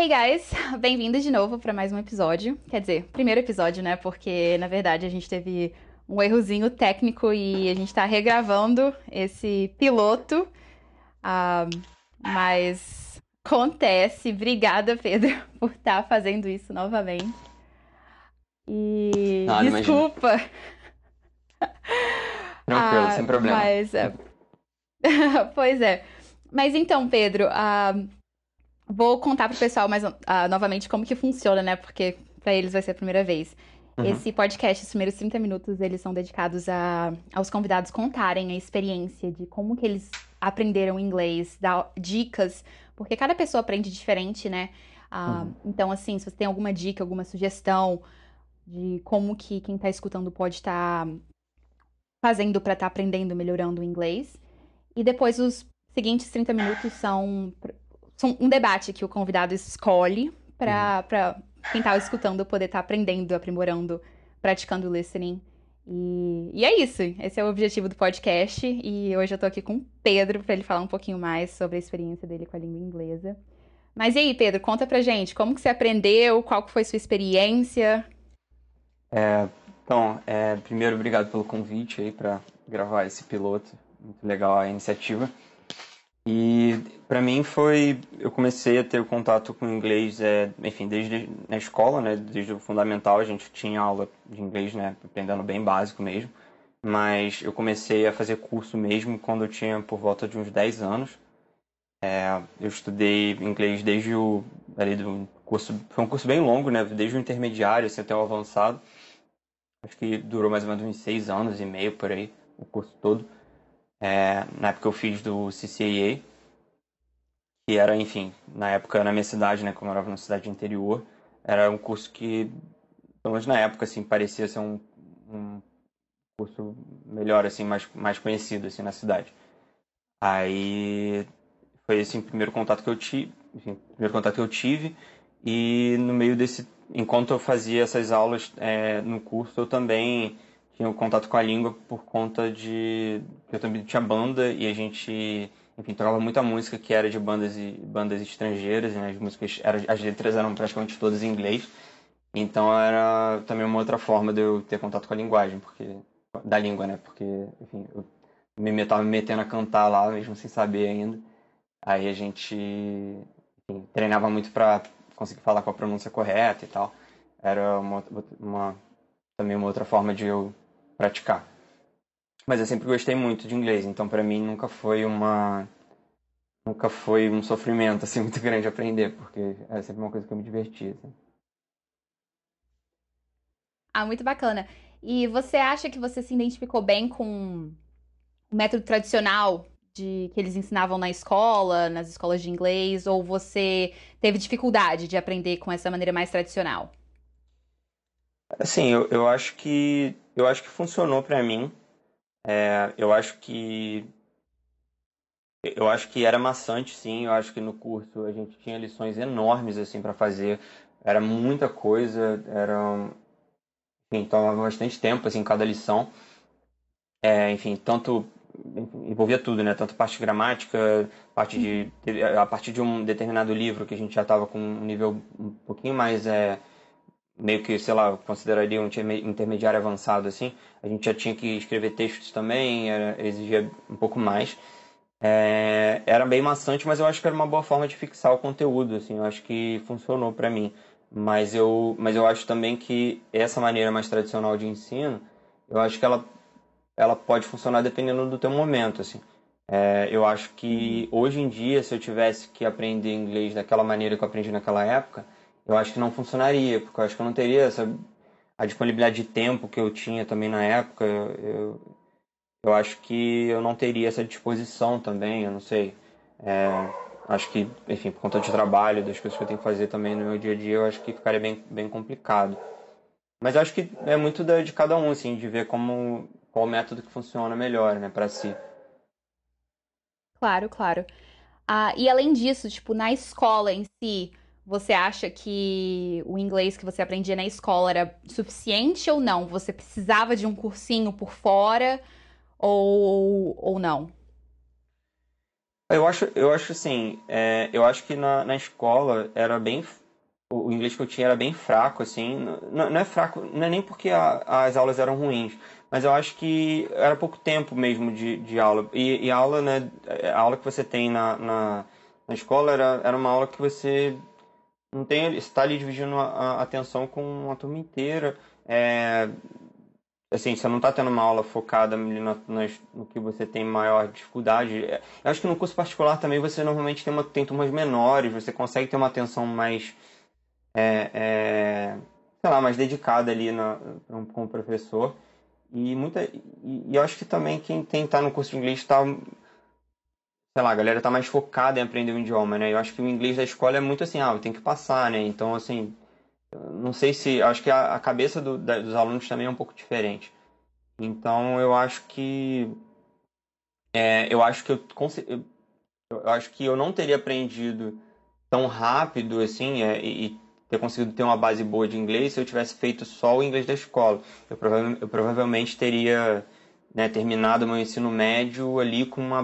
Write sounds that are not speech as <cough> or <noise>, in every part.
Hey guys, <laughs> bem-vindos de novo para mais um episódio. Quer dizer, primeiro episódio, né? Porque na verdade a gente teve um errozinho técnico e a gente tá regravando esse piloto. Uh, mas acontece. Obrigada, Pedro, <laughs> por estar tá fazendo isso novamente. E não, desculpa. <laughs> Tranquilo, ah, sem problema. Mas, é... pois é. Mas então, Pedro, uh, vou contar pro pessoal mais uh, novamente como que funciona, né? Porque para eles vai ser a primeira vez. Uhum. Esse podcast, os primeiros 30 minutos, eles são dedicados a, aos convidados contarem a experiência de como que eles aprenderam inglês, dar dicas, porque cada pessoa aprende diferente, né? Uh, uhum. Então, assim, se você tem alguma dica, alguma sugestão de como que quem está escutando pode estar tá fazendo para estar tá aprendendo, melhorando o inglês. E depois os seguintes 30 minutos são, são um debate que o convidado escolhe para uhum. quem está escutando poder estar tá aprendendo, aprimorando, praticando listening. E, e, é isso. Esse é o objetivo do podcast. E hoje eu tô aqui com o Pedro para ele falar um pouquinho mais sobre a experiência dele com a língua inglesa. Mas e aí, Pedro, conta pra gente, como que você aprendeu? Qual que foi sua experiência? É, então, é, primeiro, obrigado pelo convite aí para gravar esse piloto. Muito legal a iniciativa. E para mim foi, eu comecei a ter contato com inglês, é, enfim, desde na escola, né, desde o fundamental a gente tinha aula de inglês, né, aprendendo bem básico mesmo. Mas eu comecei a fazer curso mesmo quando eu tinha por volta de uns 10 anos. É, eu estudei inglês desde o ali do curso, foi um curso bem longo, né, desde o intermediário assim, até o avançado. Acho que durou mais ou menos uns seis anos e meio por aí, o curso todo. É, na época eu fiz do CCAA, que era, enfim, na época na minha cidade, né, como eu morava numa cidade interior, era um curso que, pelo menos na época, assim, parecia ser um, um curso melhor, assim, mais, mais conhecido, assim, na cidade. Aí foi, assim, o primeiro contato que eu tive, enfim, primeiro contato que eu tive, e no meio desse, enquanto eu fazia essas aulas é, no curso, eu também tinha contato com a língua por conta de eu também tinha banda e a gente enfim tocava muita música que era de bandas e bandas estrangeiras né? as músicas eram, as letras eram praticamente todas em inglês. Então era também uma outra forma de eu ter contato com a linguagem porque da língua né? Porque enfim eu me estava me metendo a cantar lá mesmo sem saber ainda. Aí a gente enfim, treinava muito para conseguir falar com a pronúncia correta e tal. Era uma, uma também uma outra forma de eu praticar. Mas eu sempre gostei muito de inglês, então para mim nunca foi uma nunca foi um sofrimento <laughs> assim muito grande aprender, porque é sempre uma coisa que eu me divertia. Assim. Ah, muito bacana. E você acha que você se identificou bem com o método tradicional de que eles ensinavam na escola, nas escolas de inglês, ou você teve dificuldade de aprender com essa maneira mais tradicional? Assim, eu, eu acho que eu acho que funcionou para mim. É, eu acho que eu acho que era maçante, sim. Eu acho que no curso a gente tinha lições enormes assim para fazer. Era muita coisa, era enfim, tomava bastante tempo assim cada lição. É, enfim, tanto envolvia tudo, né? Tanto parte gramática, parte de a partir de um determinado livro que a gente já estava com um nível um pouquinho mais é, meio que, sei lá, consideraria um intermediário avançado assim, a gente já tinha que escrever textos também, era, exigia um pouco mais. É, era bem maçante, mas eu acho que era uma boa forma de fixar o conteúdo, assim, eu acho que funcionou para mim. Mas eu, mas eu acho também que essa maneira mais tradicional de ensino, eu acho que ela, ela pode funcionar dependendo do teu momento, assim. É, eu acho que hoje em dia, se eu tivesse que aprender inglês daquela maneira que eu aprendi naquela época, eu acho que não funcionaria, porque eu acho que eu não teria essa, a disponibilidade de tempo que eu tinha também na época. Eu, eu acho que eu não teria essa disposição também, eu não sei. É, acho que, enfim, por conta de trabalho, das coisas que eu tenho que fazer também no meu dia a dia, eu acho que ficaria bem, bem complicado. Mas eu acho que é muito da, de cada um, assim, de ver como, qual método que funciona melhor, né, para si. Claro, claro. Ah, e além disso, tipo, na escola em si, você acha que o inglês que você aprendia na escola era suficiente ou não? Você precisava de um cursinho por fora ou, ou não? Eu acho, eu acho assim, é, eu acho que na, na escola era bem o inglês que eu tinha era bem fraco, assim. Não, não é fraco, não é nem porque a, as aulas eram ruins, mas eu acho que era pouco tempo mesmo de, de aula. E, e a aula, né, a aula que você tem na, na, na, escola era, era uma aula que você não tem, está ali dividindo a, atenção com uma turma inteira. É, assim, você não está tendo uma aula focada no, no, que você tem maior dificuldade. É, eu acho que no curso particular também você normalmente tem, uma, tem turmas menores, você consegue ter uma atenção mais, é, é, sei lá, mais dedicada ali na, com o professor. E, muita, e, e eu acho que também quem tem tá no curso de inglês está sei lá, a galera tá mais focada em aprender o idioma, né? Eu acho que o inglês da escola é muito assim, ah, tenho que passar, né? Então, assim, não sei se. Acho que a, a cabeça do, da, dos alunos também é um pouco diferente. Então eu acho que. É, eu acho que eu, eu, eu, acho que eu não teria aprendido tão rápido assim é, e, ter conseguido ter uma base boa de inglês se eu tivesse feito só o inglês da escola. Eu, prova eu provavelmente teria né, terminado meu ensino médio ali com uma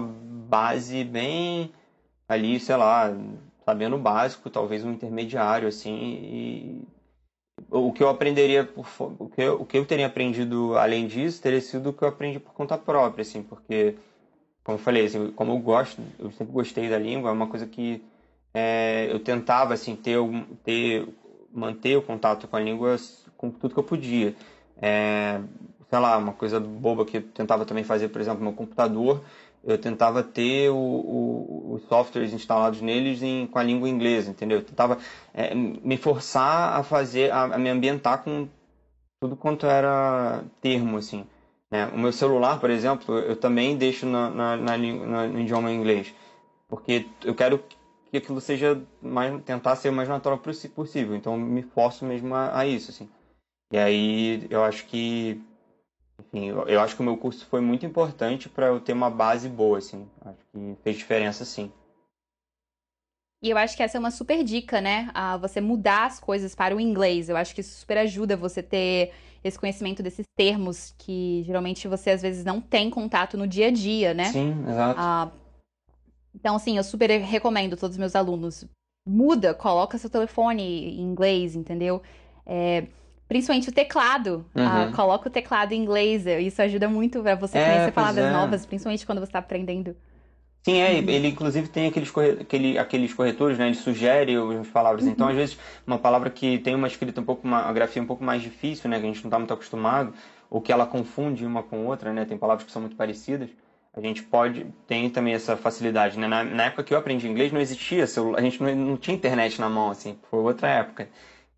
base bem ali, sei lá, sabendo o básico, talvez um intermediário assim, e o que eu aprenderia por, o que eu, o que eu teria aprendido além disso teria sido o que eu aprendi por conta própria assim porque como eu falei assim, como eu gosto eu sempre gostei da língua é uma coisa que é, eu tentava assim ter ter manter o contato com a língua com tudo que eu podia. É, sei lá uma coisa boba que eu tentava também fazer por exemplo no meu computador eu tentava ter o, o, os softwares instalados neles em, com a língua inglesa, entendeu? Eu tentava é, me forçar a fazer, a, a, me ambientar com tudo quanto era termo, assim. Né? O meu celular, por exemplo, eu também deixo na, na, na, no idioma inglês, porque eu quero que aquilo seja mais, tentar ser o mais natural possível. Então, eu me forço mesmo a, a isso, assim. E aí, eu acho que enfim, eu, eu acho que o meu curso foi muito importante para eu ter uma base boa, assim. Acho que fez diferença, sim. E eu acho que essa é uma super dica, né? A você mudar as coisas para o inglês. Eu acho que isso super ajuda você ter esse conhecimento desses termos que geralmente você às vezes não tem contato no dia a dia, né? Sim, exato. Ah, então, assim, eu super recomendo todos os meus alunos. Muda, coloca seu telefone em inglês, entendeu? É, Principalmente o teclado. Ah, uhum. Ah, coloca o teclado em inglês. Isso ajuda muito para você é, conhecer palavras é. novas, principalmente quando você está aprendendo. Sim, é, uhum. ele inclusive tem aqueles, corre... Aquele, aqueles corretores, né? Ele sugere as palavras. Uhum. Então, às vezes, uma palavra que tem uma escrita um pouco, uma, uma grafia um pouco mais difícil, né? Que a gente não está muito acostumado, ou que ela confunde uma com outra, né? Tem palavras que são muito parecidas. A gente pode, tem também essa facilidade, né? Na, na época que eu aprendi inglês, não existia celular, a gente não, não tinha internet na mão, assim, foi outra época.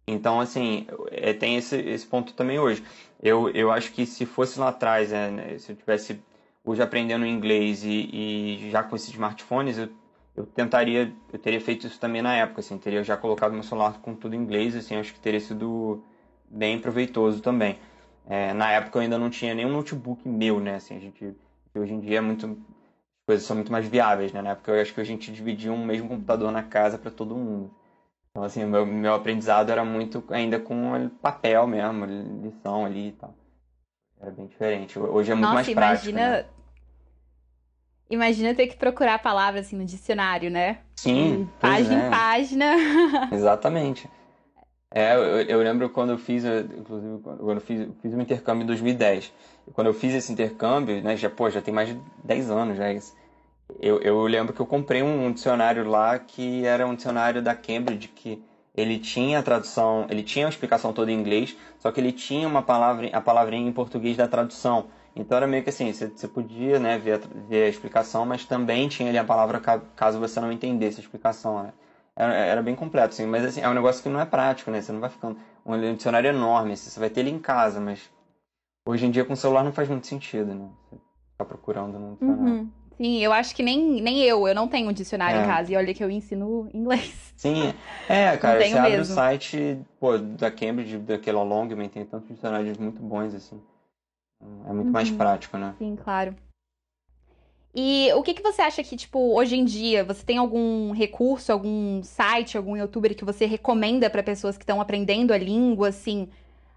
Então, assim, é, tem esse, esse ponto também hoje. Eu, eu acho que se fosse lá atrás, é, né, se eu tivesse hoje aprendendo inglês e, e já com esses smartphones, eu, eu tentaria, eu teria feito isso também na época, assim, teria já colocado meu celular com tudo em inglês, assim, acho que teria sido bem proveitoso também. É, na época eu ainda não tinha nenhum notebook meu, né, assim, a gente, hoje em dia é muito, as coisas são muito mais viáveis, né, na época eu acho que a gente dividia um mesmo computador na casa para todo mundo. Então, assim, meu, meu aprendizado era muito ainda com papel mesmo, lição ali e tal. Era bem diferente. Hoje é muito Nossa, mais prático. Imagina... Né? Imagina ter que procurar palavras assim no dicionário, né? Sim. Página é. em página. <laughs> <laughs> Exatamente. É, eu, eu, lembro quando eu fiz, inclusive, quando eu fiz, fiz um intercâmbio em 2010. Quando eu fiz esse intercâmbio, né, já, pô, já tem mais de 10 anos já isso. Eu, eu lembro que eu comprei um, dicionário lá que era um dicionário da Cambridge que ele tinha a tradução, ele tinha a explicação toda em inglês, só que ele tinha uma palavra, a palavrinha em português da tradução. Então era meio que assim, você, você podia né, ver, a, ver a explicação, mas também tinha ali a palavra caso você não entendesse a explicação. Né? Era, era, bem completo, assim, mas assim, é um negócio que não é prático, né? Você não vai ficando. Um dicionário enorme, assim, você vai ter ele em casa, mas hoje em dia com o celular não faz muito sentido, né? Você ficar procurando num dicionário. Uhum. Sim, eu acho que nem, nem eu, eu não tenho um dicionário é. em casa. E olha que eu ensino <laughs> inglês. Sim, é, cara, você abre o site pô, da Cambridge, daquela Longman, tem tantos dicionários muito bons, assim. É muito uhum. mais prático, né? Sim, claro. E o que, que você acha que, tipo, hoje em dia, você tem algum recurso, algum site, algum youtuber que você recomenda para pessoas que estão aprendendo a língua, assim,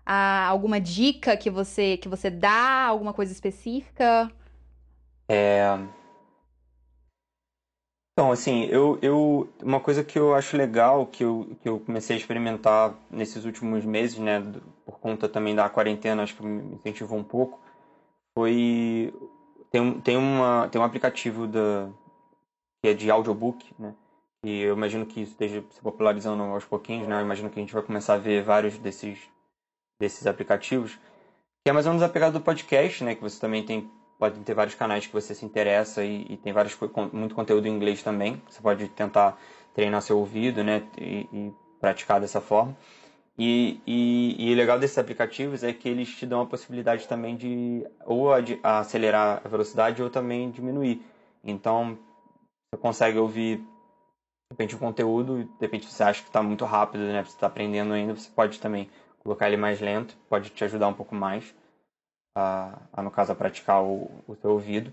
a, alguma dica que você, que você dá, alguma coisa específica? É, Então, assim, eu, eu, uma coisa que eu acho legal, que eu, que eu comecei a experimentar nesses últimos meses, né, por conta também da quarentena, acho que me incentivou um pouco, foi... Tem, tem, uma, tem um aplicativo da, que é de audiobook, né, e eu imagino que isso esteja se popularizando aos pouquinhos, né, eu imagino que a gente vai começar a ver vários desses, desses aplicativos, que é mais ou menos a pegada do podcast, né, que você também tem pode ter vários canais que você se interessa e, e tem vários, muito conteúdo em inglês também. Você pode tentar treinar seu ouvido, né? E, e praticar dessa forma. E, e, e, o legal desses aplicativos é que eles te dão a possibilidade também de ou de acelerar a velocidade ou também diminuir. Então, você consegue ouvir de repente o conteúdo, de repente você acha que está muito rápido, né? Você está aprendendo ainda, você pode também colocar ele mais lento, pode te ajudar um pouco mais a, a no caso, a praticar o, o seu ouvido.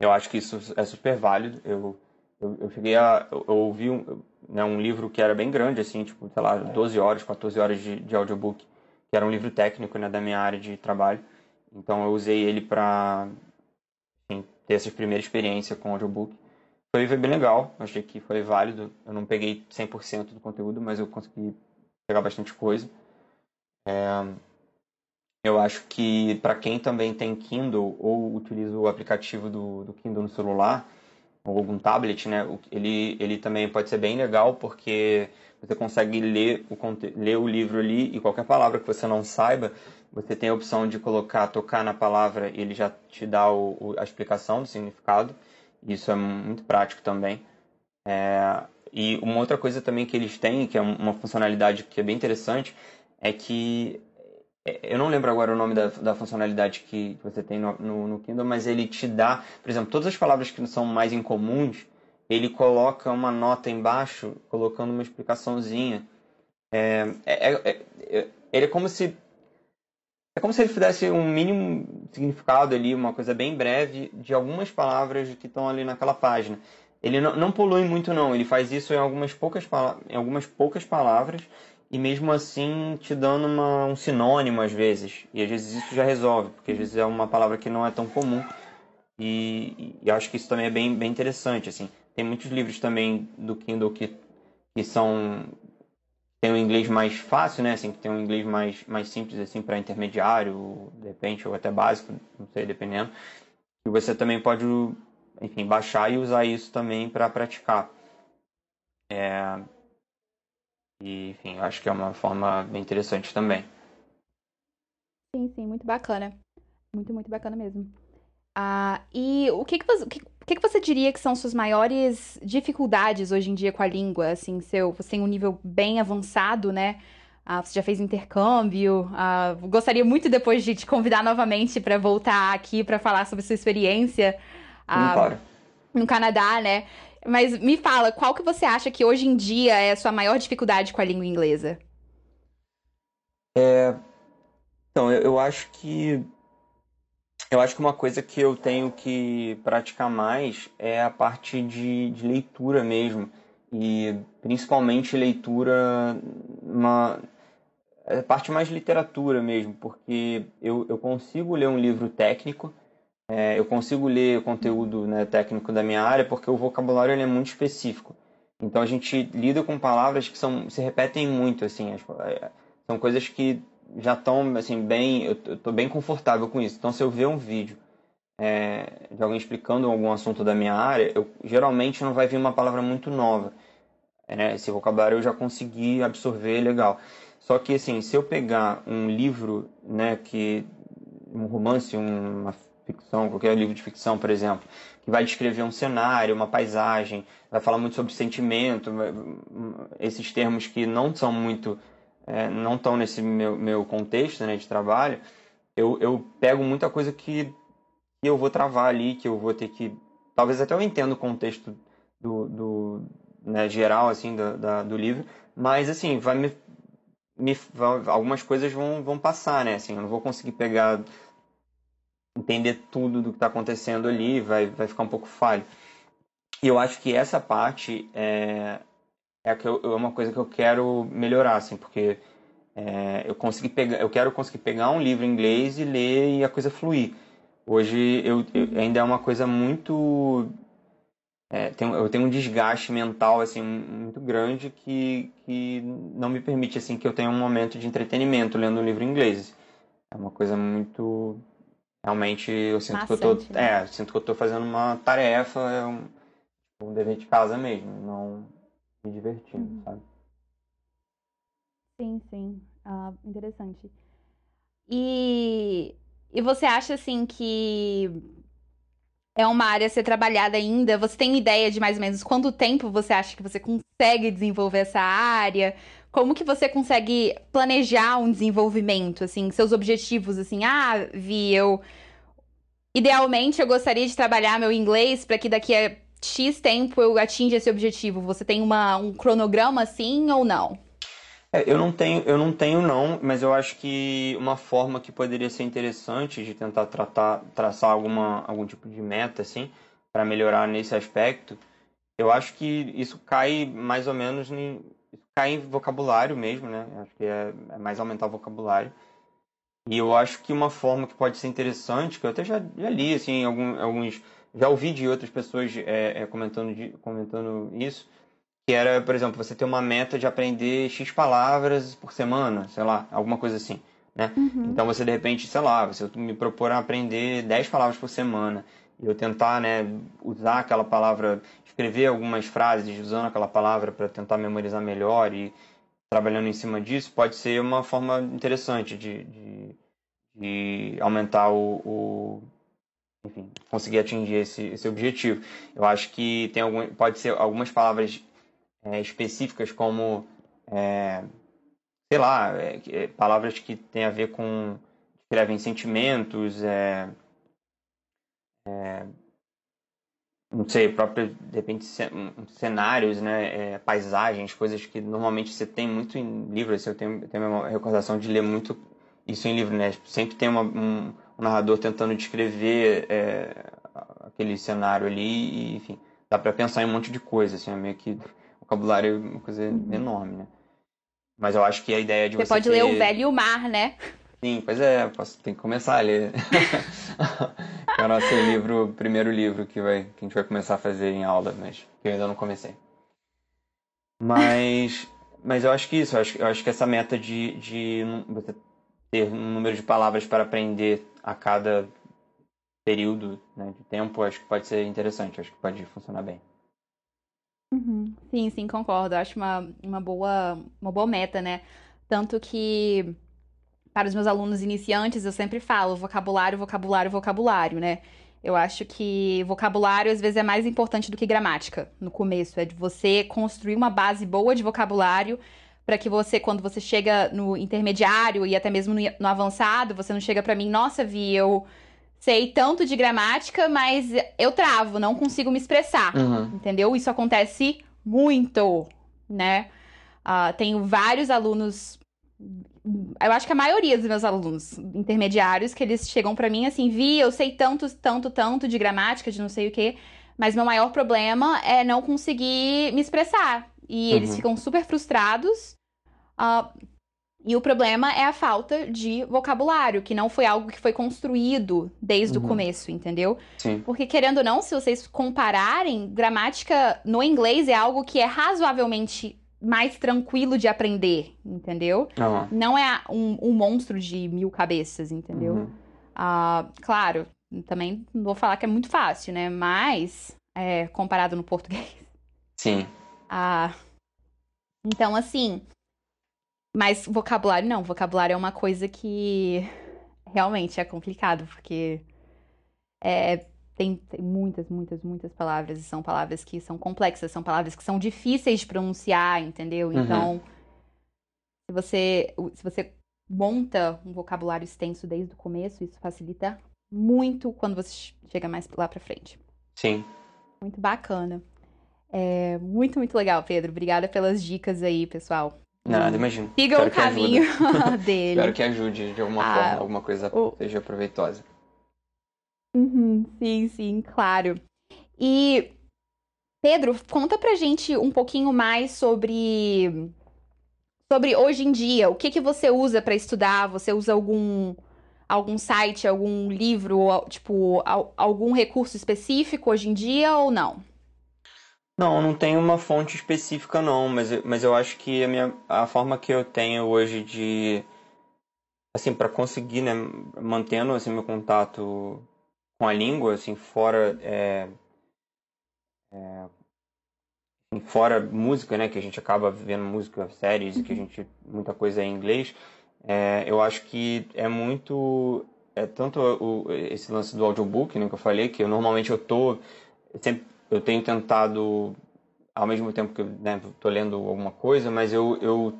Eu acho que isso é super válido. Eu, eu, eu cheguei a. Eu, eu ouvi um, né, um livro que era bem grande, assim, tipo, sei lá, 12 horas, 14 horas de, de audiobook, que era um livro técnico né, da minha área de trabalho. Então eu usei ele para ter essa primeira experiência com audiobook. Foi, foi bem legal, achei que foi válido. Eu não peguei 100% do conteúdo, mas eu consegui pegar bastante coisa. É, eu acho que para quem também tem Kindle ou utiliza o aplicativo do, do Kindle no celular ou algum tablet, né, ele, ele também pode ser bem legal porque você consegue ler o, ler o livro ali e qualquer palavra que você não saiba, você tem a opção de colocar, tocar na palavra e ele já te dá o, a explicação do significado. Isso é muito prático também. É, e uma outra coisa também que eles têm, que é uma funcionalidade que é bem interessante, é que eu não lembro agora o nome da, da funcionalidade que você tem no, no, no, Kindle, mas ele te dá, por exemplo, todas as palavras que são mais incomuns, ele coloca uma nota embaixo, colocando uma explicaçãozinha. É, é, é, é, ele é como se é como se ele fizesse um mínimo significado ali, uma coisa bem breve de algumas palavras que estão ali naquela página. Ele não, não polui muito não, ele faz isso em algumas poucas, em algumas poucas palavras e mesmo assim te dando uma, um sinônimo às vezes. E às vezes isso já resolve, porque às vezes é uma palavra que não é tão comum. E, e acho que isso também é bem, bem interessante. assim Tem muitos livros também do Kindle que, que são tem um inglês mais fácil, né? Assim, que tem um inglês mais, mais simples assim para intermediário, de repente, ou até básico, não sei, dependendo. E você também pode, enfim, baixar e usar isso também para praticar. É, e, enfim, eu acho que é uma forma bem interessante também. Sim, sim, muito bacana. Muito, muito bacana mesmo. Ah, e o que que você, o que, o que que você diria que são suas maiores dificuldades hoje em dia com a língua? Assim, seu, você tem um nível bem avançado, né? Ah, você já fez intercâmbio. Ah, gostaria muito depois de te convidar novamente para voltar aqui para falar sobre sua experiência ah, claro. no Canadá, né? Mas me fala, qual que você acha que hoje em dia é a sua maior dificuldade com a língua inglesa? É... Então, eu, eu acho que eu acho que uma coisa que eu tenho que praticar mais é a parte de, de leitura mesmo. E principalmente leitura, uma a é parte mais literatura mesmo, porque eu, eu consigo ler um livro técnico, é, eu consigo ler o conteúdo né, técnico da minha área porque o vocabulário é muito específico. Então a gente lida com palavras que são, se repetem muito, assim, as, é, são coisas que já estão assim bem, eu estou bem confortável com isso. Então se eu ver um vídeo é, de alguém explicando algum assunto da minha área, eu geralmente não vai vir uma palavra muito nova. Né? Esse vocabulário eu já consegui absorver legal. Só que assim, se eu pegar um livro, né, que um romance, uma ficção, qualquer livro de ficção, por exemplo, que vai descrever um cenário, uma paisagem, vai falar muito sobre sentimento, esses termos que não são muito, é, não estão nesse meu, meu contexto né, de trabalho, eu, eu pego muita coisa que, que eu vou travar ali, que eu vou ter que, talvez até eu entenda o contexto do, do né, geral assim do, da, do livro, mas assim vai me, me algumas coisas vão, vão passar, né? Assim, eu não vou conseguir pegar entender tudo do que está acontecendo ali, vai, vai ficar um pouco falho. E eu acho que essa parte é, é, eu, é uma coisa que eu quero melhorar, assim, porque é, eu consegui pegar, eu quero conseguir pegar um livro em inglês e ler e a coisa fluir. Hoje eu, eu ainda é uma coisa muito é, eu tenho um desgaste mental assim muito grande que, que não me permite assim que eu tenha um momento de entretenimento lendo um livro em inglês. É uma coisa muito realmente eu sinto Maçante, que eu tô né? é, sinto que eu tô fazendo uma tarefa, é um, um dever de casa mesmo, não me divertindo, uhum. sabe? Sim, sim. Ah, interessante. E, e você acha assim que é uma área a ser trabalhada ainda? Você tem ideia de mais ou menos quanto tempo você acha que você consegue desenvolver essa área? Como que você consegue planejar um desenvolvimento, assim, seus objetivos, assim, ah, Vi, eu idealmente eu gostaria de trabalhar meu inglês para que daqui a X tempo eu atinja esse objetivo. Você tem uma, um cronograma assim ou não? É, eu não tenho, eu não tenho não, mas eu acho que uma forma que poderia ser interessante de tentar tratar, traçar alguma, algum tipo de meta assim, para melhorar nesse aspecto, eu acho que isso cai mais ou menos em, cai em vocabulário mesmo, né? Acho que é, é, mais aumentar o vocabulário. E eu acho que uma forma que pode ser interessante, que eu até já, já li assim, algum, alguns, já ouvi de outras pessoas é, é, comentando, de, comentando isso, que era, por exemplo, você ter uma meta de aprender X palavras por semana, sei lá, alguma coisa assim, né? Uhum. Então você, de repente, sei lá, você me propor aprender 10 palavras por semana eu tentar, né, usar aquela palavra, escrever algumas frases usando aquela palavra para tentar memorizar melhor e trabalhando em cima disso, pode ser uma forma interessante de, de, de aumentar o, o enfim, conseguir atingir esse, esse objetivo. Eu acho que tem algum, pode ser algumas palavras é, específicas como, é, sei lá, é, é, palavras que têm a ver com, escrevem sentimentos, é, é, não sei, próprio, de repente, cenários, né, paisagens, coisas que normalmente você tem muito em livros, eu tenho, tenho uma recordação de ler muito isso em livro, né, sempre tem uma, um, um narrador tentando descrever aquele cenário ali e, enfim, dá para pensar em um monte de coisa, assim, é meio que vocabulário é uma coisa uhum. enorme, né? Mas eu acho que a ideia de você. Você pode ter... ler O Velho e o Mar, né? Sim, pois é, posso, tem que começar a ler. é o nosso livro, primeiro livro que, vai, que a gente vai começar a fazer em aula, mas que eu ainda não comecei. Mas, mas eu acho que isso, eu acho, eu acho que essa meta de, de você ter um número de palavras para aprender a cada período né, de tempo, acho que pode ser interessante, acho que pode funcionar bem. Uhum. Sim, sim, concordo. Acho uma, uma, boa, uma boa meta, né? Tanto que para os meus alunos iniciantes eu sempre falo vocabulário, vocabulário, vocabulário, né? Eu acho que vocabulário às vezes é mais importante do que gramática no começo. É de você construir uma base boa de vocabulário para que você, quando você chega no intermediário e até mesmo no, no avançado, você não chega para mim, nossa, Vi, eu sei tanto de gramática, mas eu travo, não consigo me expressar, uhum. entendeu? Isso acontece muito, né? Uh, tenho vários alunos, eu acho que a maioria dos meus alunos intermediários, que eles chegam para mim assim, vi, eu sei tanto, tanto, tanto de gramática, de não sei o quê, mas meu maior problema é não conseguir me expressar. E uhum. eles ficam super frustrados. Uh, e o problema é a falta de vocabulário, que não foi algo que foi construído desde uhum. o começo, entendeu? Sim. Porque, querendo ou não, se vocês compararem, gramática no inglês é algo que é razoavelmente mais tranquilo de aprender, entendeu? Uhum. Não é um, um, monstro de mil cabeças, entendeu? Uhum. Uh, claro, também não vou falar que é muito fácil, né? Mas, é, comparado no português. Sim. Uh, então, assim, mas vocabulário não, vocabulário é uma coisa que realmente é complicado, porque é, tem, tem, muitas, muitas, muitas palavras, e são palavras que são complexas, são palavras que são difíceis de pronunciar, entendeu? Uhum. Então, se você, se você monta um vocabulário extenso desde o começo, isso facilita muito quando você chega mais lá pra frente. Sim. Muito bacana. É muito, muito legal, Pedro. Obrigada pelas dicas aí, pessoal. Nada, imagina. Siga o caminho <laughs> dele. Espero que ajude de alguma ah, forma, alguma coisa o... seja proveitosa. Uhum, sim, sim, claro. E, Pedro, conta pra gente um pouquinho mais sobre sobre hoje em dia. O que, que você usa para estudar? Você usa algum algum site, algum livro, tipo, algum recurso específico hoje em dia ou não? Não, não tenho uma fonte específica não, mas, mas eu acho que a, minha, a forma que eu tenho hoje de assim para conseguir, né, mantendo assim meu contato com a língua, assim fora é, é, fora música, né, que a gente acaba vendo música, séries, que a gente muita coisa é em inglês. É, eu acho que é muito é tanto o, esse lance do audiobook, né, que eu falei, que eu, normalmente eu tô sempre eu tenho tentado ao mesmo tempo que eu né, tô lendo alguma coisa, mas eu eu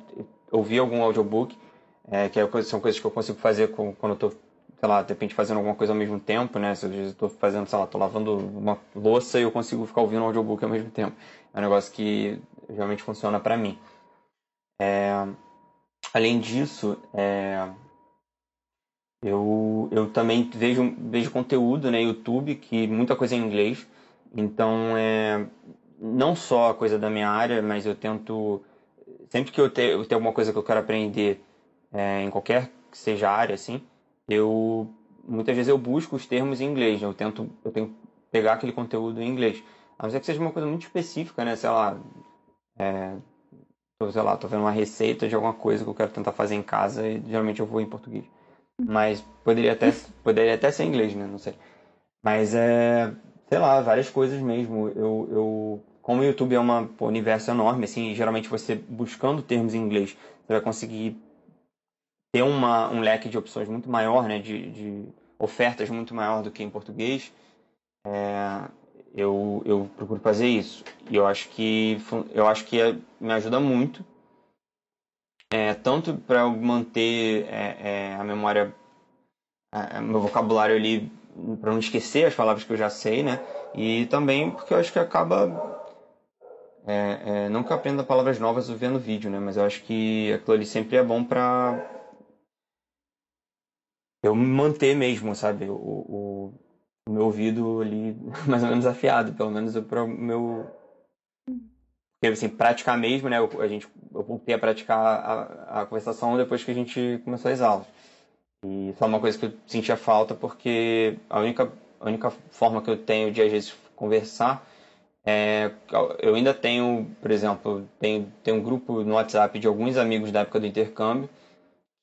ouvi algum audiobook, é, que é, são coisas que eu consigo fazer com, quando eu tô sei lá, de repente fazendo alguma coisa ao mesmo tempo, né? Se eu estou fazendo, sei lá, tô lavando uma louça e eu consigo ficar ouvindo um audiobook ao mesmo tempo. É um negócio que realmente funciona para mim. É... Além disso, é... eu, eu também vejo, vejo conteúdo né, YouTube, que muita coisa é em inglês. Então, é... não só a coisa da minha área, mas eu tento... Sempre que eu tenho, eu tenho alguma coisa que eu quero aprender, é, em qualquer que seja área, assim, eu muitas vezes eu busco os termos em inglês, né? eu tento eu tenho pegar aquele conteúdo em inglês. A não ser que seja uma coisa muito específica, né? Sei lá, é, tô, sei lá, tô vendo uma receita de alguma coisa que eu quero tentar fazer em casa e geralmente eu vou em português. Mas poderia até, <laughs> poderia até ser em inglês, né? Não sei. Mas é, sei lá, várias coisas mesmo. Eu, eu como o YouTube é um universo enorme, assim, geralmente você buscando termos em inglês, você vai conseguir ter uma, um leque de opções muito maior, né, de, de ofertas muito maior do que em português, é, eu, eu procuro fazer isso. E eu acho que, eu acho que é, me ajuda muito, é, tanto para eu manter é, é a memória, é, meu vocabulário ali, para não esquecer as palavras que eu já sei, né, e também porque eu acho que acaba é, é, não que eu aprenda palavras novas vendo vídeo, né? Mas eu acho que aquilo ali sempre é bom para eu manter mesmo, sabe? O, o, meu ouvido ali <laughs> mais ou menos afiado, pelo menos para o meu. Porque, assim, praticar mesmo, né? Eu, a gente, eu voltei a praticar a, a conversação depois que a gente começou as aulas. E só uma coisa que eu sentia falta, porque a única, a única forma que eu tenho de, às vezes, conversar é. Eu ainda tenho, por exemplo, tenho, tenho um grupo no WhatsApp de alguns amigos da época do intercâmbio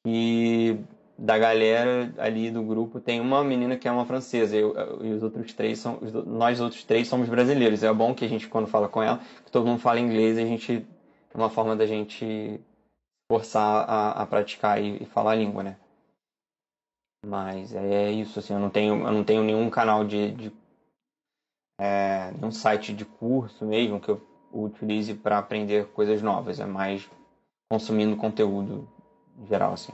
e da galera ali do grupo tem uma menina que é uma francesa eu, e os outros três são nós outros três somos brasileiros. É bom que a gente quando fala com ela que todo mundo fala inglês e a gente é uma forma da gente forçar a, a praticar e, e, falar a língua né? Mas é isso assim eu não tenho eu não tenho nenhum canal de, de é, nenhum site de curso mesmo que eu utilize para aprender coisas novas. É mais consumindo conteúdo em geral assim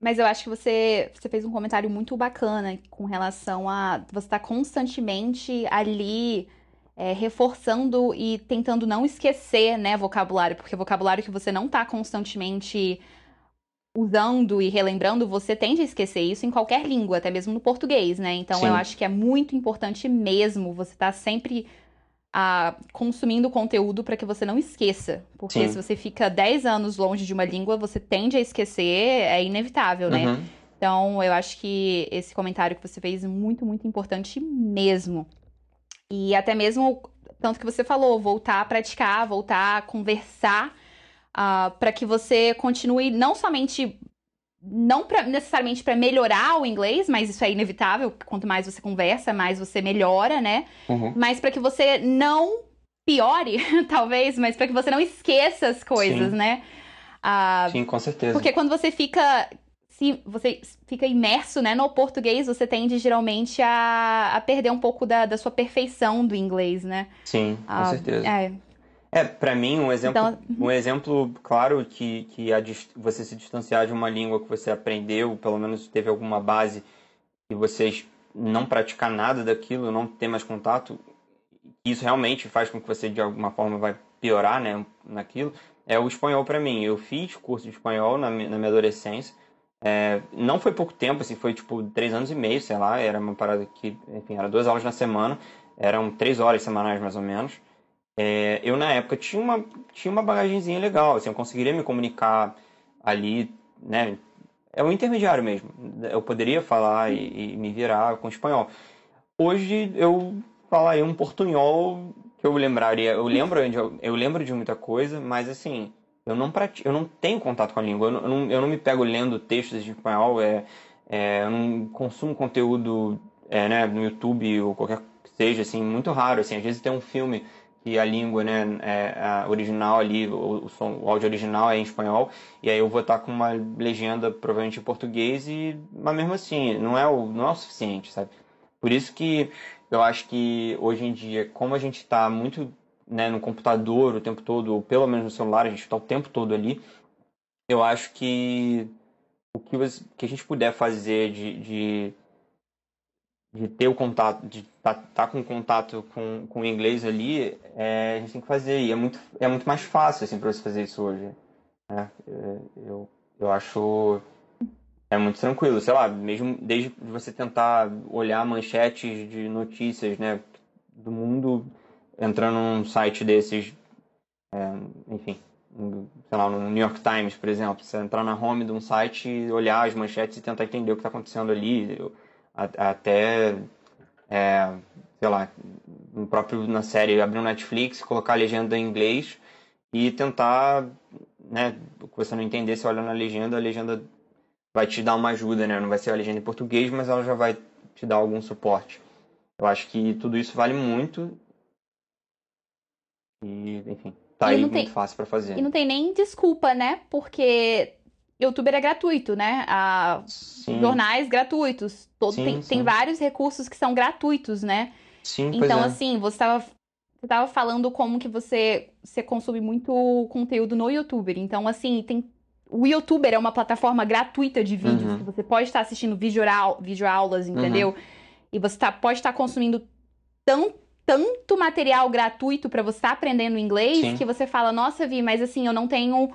mas eu acho que você, você fez um comentário muito bacana com relação a você estar tá constantemente ali é, reforçando e tentando não esquecer, né, vocabulário, porque vocabulário que você não está constantemente usando e relembrando, você tende a esquecer isso em qualquer língua, até mesmo no português, né? Então Sim. eu acho que é muito importante mesmo você estar tá sempre a, consumindo conteúdo para que você não esqueça. Porque Sim. se você fica 10 anos longe de uma língua, você tende a esquecer, é inevitável, né? Uhum. Então, eu acho que esse comentário que você fez é muito, muito importante mesmo. E até mesmo, tanto que você falou, voltar a praticar, voltar a conversar, uh, ah, para que você continue não somente não pra, necessariamente para melhorar o inglês, mas isso é inevitável. Quanto mais você conversa, mais você melhora, né? Uhum. Mas para que você não piore, <laughs> talvez, mas para que você não esqueça as coisas, Sim. né? Ah, Sim, com certeza. Porque quando você fica se você fica imerso né, no português, você tende geralmente a, a perder um pouco da, da sua perfeição do inglês, né? Sim, com ah, certeza. É, é, para mim, um exemplo, então... um exemplo claro que, que a, você se distanciar de uma língua que você aprendeu, pelo menos teve alguma base, e vocês não praticar nada daquilo, não ter mais contato, isso realmente faz com que você de alguma forma vai piorar né, naquilo, é o espanhol para mim. Eu fiz curso de espanhol na, na minha adolescência, é, não foi pouco tempo, assim, foi tipo três anos e meio, sei lá, era uma parada que, enfim, era duas aulas na semana, eram três horas semanais mais ou menos, é, eu, na época, tinha uma, tinha uma bagagenzinha legal, assim, eu conseguiria me comunicar ali, né? É um intermediário mesmo. Eu poderia falar e, e me virar com espanhol. Hoje, eu falaria um portunhol que eu lembraria. Eu lembro, eu lembro de muita coisa, mas assim, eu não pratico, eu não tenho contato com a língua. Eu não, eu não, me pego lendo textos de espanhol. É, é, eu não consumo conteúdo é, né, no YouTube ou qualquer que seja, assim, muito raro. Assim, às vezes tem um filme que a língua né, é, a original ali, o, o, som, o áudio original é em espanhol, e aí eu vou estar com uma legenda provavelmente em português, e, mas mesmo assim, não é o, não é o suficiente, sabe? Por isso que eu acho que hoje em dia, como a gente está muito né, no computador o tempo todo, ou pelo menos no celular, a gente está o tempo todo ali, eu acho que o que, que a gente puder fazer de, de de ter o contato, de estar tá, tá com contato com, com o inglês ali, é, a gente tem que fazer. E é muito, é muito mais fácil assim, para você fazer isso hoje. Né? É, eu, eu acho. É muito tranquilo, sei lá, mesmo desde você tentar olhar manchetes de notícias né, do mundo, entrando num site desses, é, enfim, sei lá, no New York Times, por exemplo, você entrar na home de um site, olhar as manchetes e tentar entender o que está acontecendo ali. Eu, até, é, sei lá, no próprio na série, abrir o Netflix, colocar a legenda em inglês e tentar, né, você não entender, você olha na legenda, a legenda vai te dar uma ajuda, né? Não vai ser a legenda em português, mas ela já vai te dar algum suporte. Eu acho que tudo isso vale muito. E, enfim, tá e aí tem... muito fácil para fazer. E não tem nem desculpa, né? Porque youtuber é gratuito, né? Jornais gratuitos. Todo, sim, tem, sim. tem vários recursos que são gratuitos, né? Sim, então, é. assim, você estava você tava falando como que você, você consome muito conteúdo no youtuber. Então, assim, tem. O youtuber é uma plataforma gratuita de vídeos uhum. que você pode estar assistindo vídeo, vídeo aulas, entendeu? Uhum. E você tá, pode estar consumindo tão, tanto material gratuito para você estar aprendendo inglês Sim. que você fala, nossa, Vi, mas assim, eu não tenho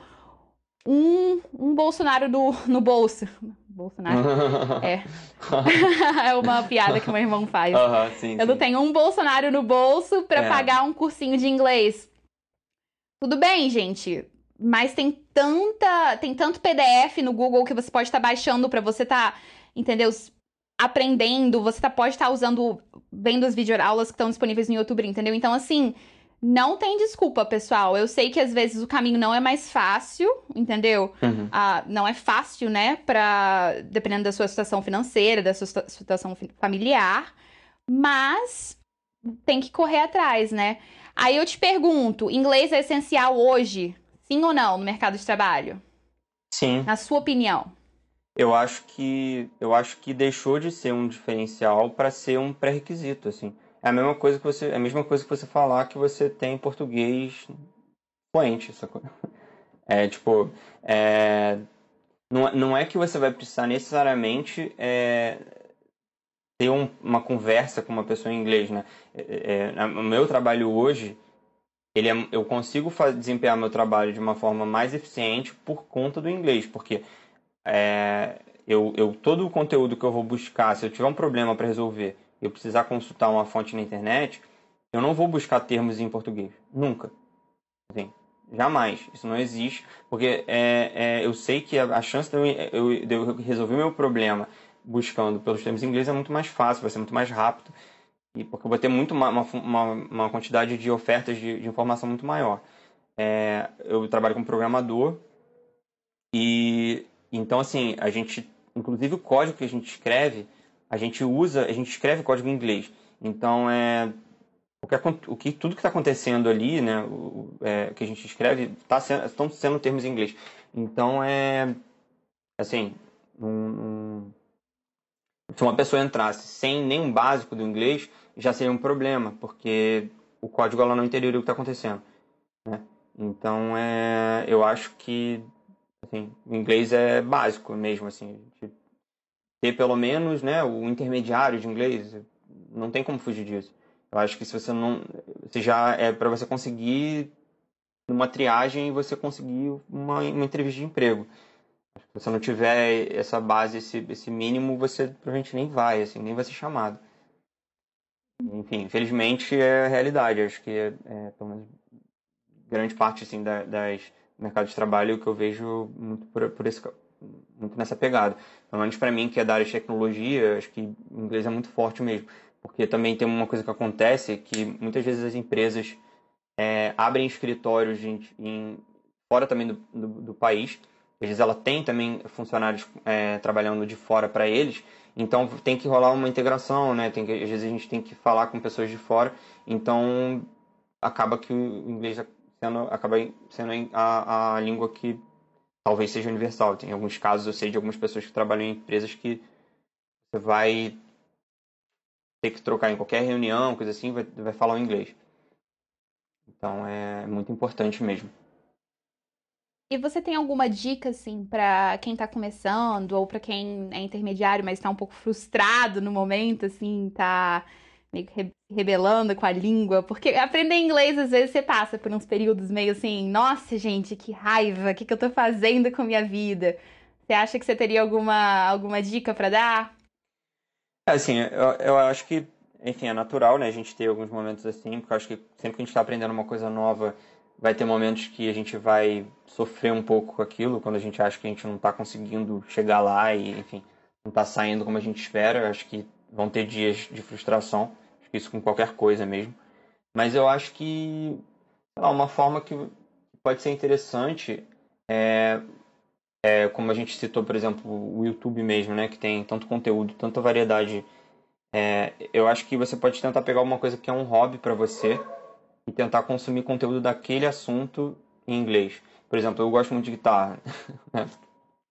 um, um Bolsonaro no, no bolso. Bolsonaro. <laughs> é. <laughs> é uma piada que meu irmão faz. sim, eu não sim. tenho um Bolsonaro no bolso para é. pagar um cursinho de inglês. Tudo bem, gente. Mas tem tanta, tem tanto PDF no Google que você pode estar tá baixando para você estar, tá, entendeu? Aprendendo, você tá, pode estar tá usando, vendo as videoaulas que estão disponíveis no YouTube, entendeu? Então, assim, não tem desculpa, pessoal. Eu sei que às vezes o caminho não é mais fácil, entendeu? Uhum. Ah, não é fácil, né? Pra, dependendo da sua situação financeira, da sua situação familiar. Mas tem que correr atrás, né? Aí eu te pergunto: inglês é essencial hoje? Sim ou não no mercado de trabalho? Sim. Na sua opinião? Eu acho que eu acho que deixou de ser um diferencial para ser um pré-requisito, assim. É a mesma coisa que você, é a mesma coisa que você falar que você tem português fluente, sacou? <laughs> É tipo, é, não, não é que você vai precisar necessariamente é, ter um, uma conversa com uma pessoa em inglês, né? É, é, o meu trabalho hoje, ele é, eu consigo fazer, desempenhar meu trabalho de uma forma mais eficiente por conta do inglês, porque é, eu, eu, todo o conteúdo que eu vou buscar, se eu tiver um problema para resolver eu precisar consultar uma fonte na internet, eu não vou buscar termos em português. Nunca. Assim, jamais. Isso não existe. Porque é, é, eu sei que a, a chance de eu, eu, de eu resolver meu problema buscando pelos termos em inglês é muito mais fácil, vai ser muito mais rápido. E porque eu vou ter muito uma, uma, uma quantidade de ofertas de, de informação muito maior. É, eu trabalho como programador e então assim a gente inclusive o código que a gente escreve a gente usa, a gente escreve código em inglês. Então, é, o que, o que tudo que está acontecendo ali, né, o é, que a gente escreve, tá sendo, estão sendo termos em inglês. Então, é assim, um, um, se uma pessoa entrasse sem nenhum básico do inglês, já seria um problema, porque o código ela não entenderia o que está acontecendo. Né? Então, é, eu acho que assim, o inglês é básico mesmo. Assim, gente ter pelo menos né, o intermediário de inglês. Não tem como fugir disso. Eu acho que se você não. Você já é para você conseguir uma triagem você conseguir uma, uma entrevista de emprego. Se você não tiver essa base, esse, esse mínimo, você provavelmente nem vai, assim, nem vai ser chamado. Enfim, infelizmente é a realidade. Acho que é, é pelo menos grande parte assim, da, das mercados de trabalho que eu vejo muito por, por esse, muito nessa pegada. Pelo menos para mim, que é da área de tecnologia, acho que inglês é muito forte mesmo. porque também tem uma coisa que acontece que muitas vezes as empresas é, abrem escritórios em, em, fora também do, do, do, país. Às vezes ela tem também funcionários é, trabalhando de fora para eles, então tem que rolar uma integração, né? Tem que, às vezes a gente tem que falar com pessoas de fora, então acaba que o inglês sendo, acaba sendo a, a língua que talvez seja universal. Tem alguns casos, eu sei de algumas pessoas que trabalham em empresas que você vai ter que trocar em qualquer reunião, coisa assim, vai, vai falar o inglês. Então é muito importante mesmo. E você tem alguma dica, assim, para quem está começando ou para quem é intermediário, mas está um pouco frustrado no momento, assim, tá meio que rebelando com a língua? Porque aprender inglês, às vezes, você passa por uns períodos meio assim, nossa, gente, que raiva, o que, que eu estou fazendo com a minha vida? Você acha que você teria alguma, alguma dica para dar? Assim, eu, eu acho que, enfim, é natural, né, a gente ter alguns momentos assim, porque eu acho que sempre que a gente está aprendendo uma coisa nova, vai ter momentos que a gente vai sofrer um pouco com aquilo, quando a gente acha que a gente não está conseguindo chegar lá e, enfim, não está saindo como a gente espera. Eu acho que vão ter dias de frustração, isso com qualquer coisa mesmo. Mas eu acho que, lá, uma forma que pode ser interessante é é, como a gente citou, por exemplo, o YouTube mesmo, né, que tem tanto conteúdo, tanta variedade. É, eu acho que você pode tentar pegar uma coisa que é um hobby para você e tentar consumir conteúdo daquele assunto em inglês. Por exemplo, eu gosto muito de guitarra, <laughs> né?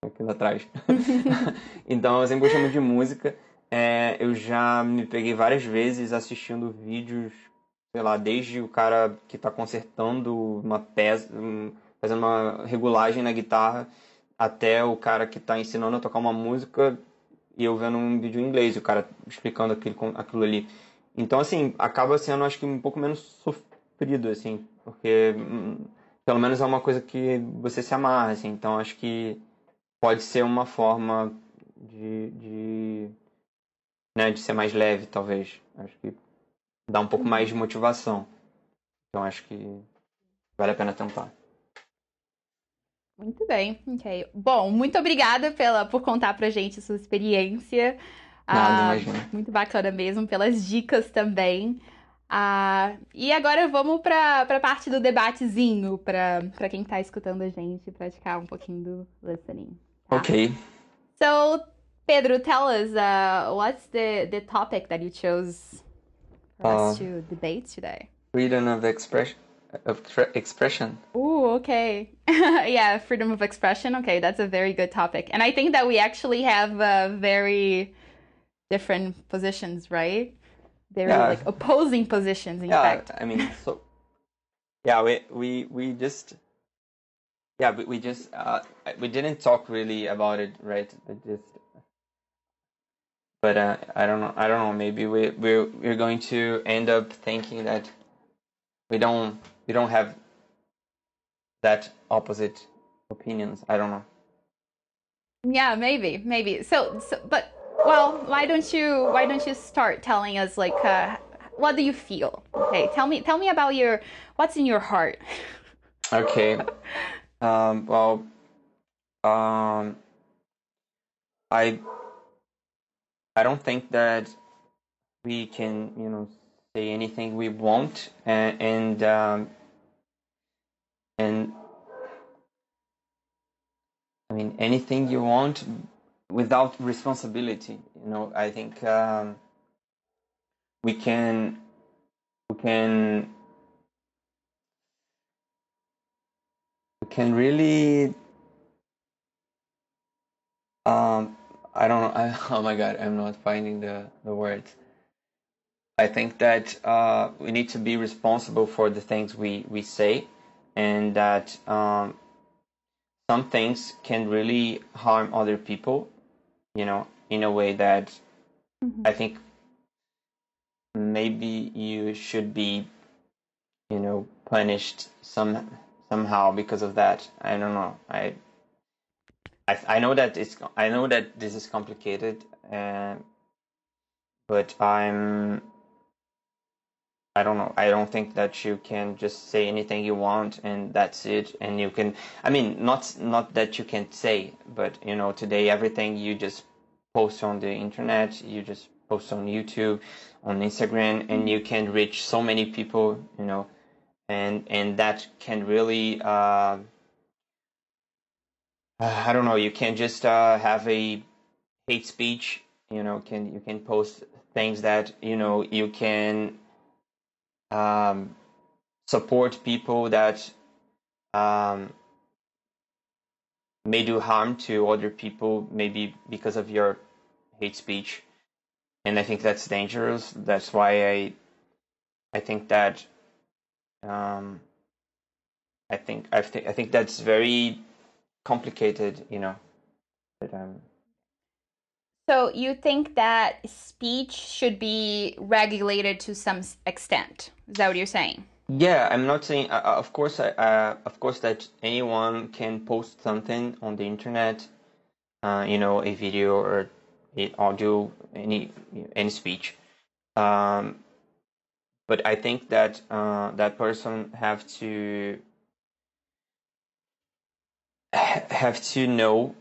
aqui atrás. <laughs> <laughs> então, eu sempre gostei muito de música. É, eu já me peguei várias vezes assistindo vídeos, sei lá, desde o cara que está consertando uma peça, fazendo uma regulagem na guitarra, até o cara que está ensinando a tocar uma música e eu vendo um vídeo em inglês, o cara explicando aquilo, aquilo ali. Então, assim, acaba sendo, acho que, um pouco menos sofrido, assim, porque hum, pelo menos é uma coisa que você se amarra, assim. Então, acho que pode ser uma forma de, de, né, de ser mais leve, talvez. Acho que dá um pouco mais de motivação. Então, acho que vale a pena tentar. Muito bem, ok. Bom, muito obrigada pela, por contar pra gente a sua experiência. Nada, ah, muito bacana mesmo, pelas dicas também. Ah, e agora vamos para a parte do debatezinho, para quem está escutando a gente praticar um pouquinho do listening. Tá? Ok. So, Pedro, tell us, uh, what's the, the topic that you chose for uh, us to debate today? Freedom of expression of expression. Ooh, okay. <laughs> yeah, freedom of expression. Okay, that's a very good topic. And I think that we actually have uh, very different positions, right? Very yeah. like opposing positions, in yeah, fact. I mean, so yeah, we we we just yeah, we, we just uh, we didn't talk really about it, right? Just but uh, I don't know. I don't know. Maybe we we're we're going to end up thinking that we don't we don't have that opposite opinions. I don't know. Yeah, maybe, maybe. So, so but well, why don't you why don't you start telling us like uh, what do you feel? Okay, tell me tell me about your what's in your heart. <laughs> okay. Um, well, um, I I don't think that we can you know say anything we want and and um, and I mean anything you want without responsibility. You know, I think um, we can we can we can really um, I don't know. <laughs> I, oh my god, I'm not finding the the words. I think that uh, we need to be responsible for the things we, we say, and that um, some things can really harm other people, you know, in a way that mm-hmm. I think maybe you should be, you know, punished some somehow because of that. I don't know. I I, I know that it's I know that this is complicated, uh, but I'm I don't know. I don't think that you can just say anything you want and that's it. And you can, I mean, not not that you can say, but you know, today everything you just post on the internet, you just post on YouTube, on Instagram, and you can reach so many people, you know, and and that can really, uh, <sighs> I don't know, you can just uh, have a hate speech, you know, can you can post things that you know you can um, support people that um, may do harm to other people, maybe because of your hate speech, and I think that's dangerous. That's why I, I think that, um, I think I think I think that's very complicated, you know. But um. So you think that speech should be regulated to some extent? Is that what you're saying? Yeah, I'm not saying. Uh, uh of course, uh, of course, that anyone can post something on the internet. Uh, you know, a video or a audio, any any speech. Um, but I think that uh, that person have to have to know,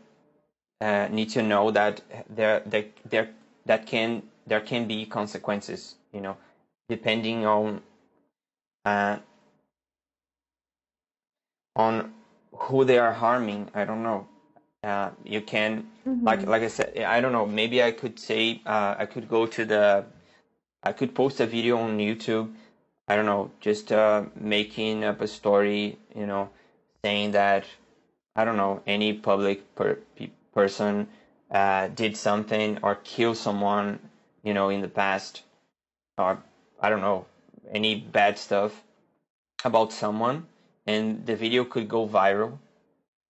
uh, need to know that there there there that can there can be consequences. You know, depending on uh, on who they are harming. I don't know. Uh, you can mm-hmm. like like I said. I don't know. Maybe I could say uh, I could go to the. I could post a video on YouTube. I don't know, just uh, making up a story. You know, saying that I don't know any public per- person uh, did something or killed someone. You know, in the past, or I don't know any bad stuff about someone and the video could go viral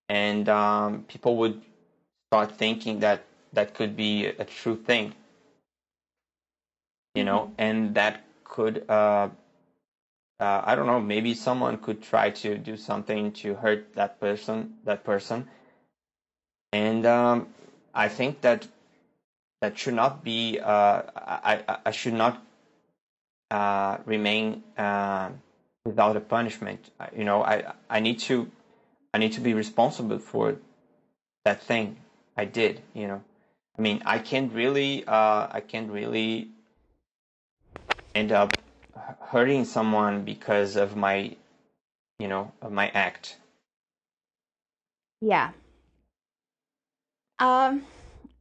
and um, people would start thinking that that could be a true thing you know mm-hmm. and that could uh, uh, i don't know maybe someone could try to do something to hurt that person that person and um, i think that that should not be uh, I, I should not uh, remain uh, without a punishment. You know, I I need to I need to be responsible for that thing I did. You know, I mean, I can't really uh, I can't really end up hurting someone because of my you know of my act. Yeah. Um,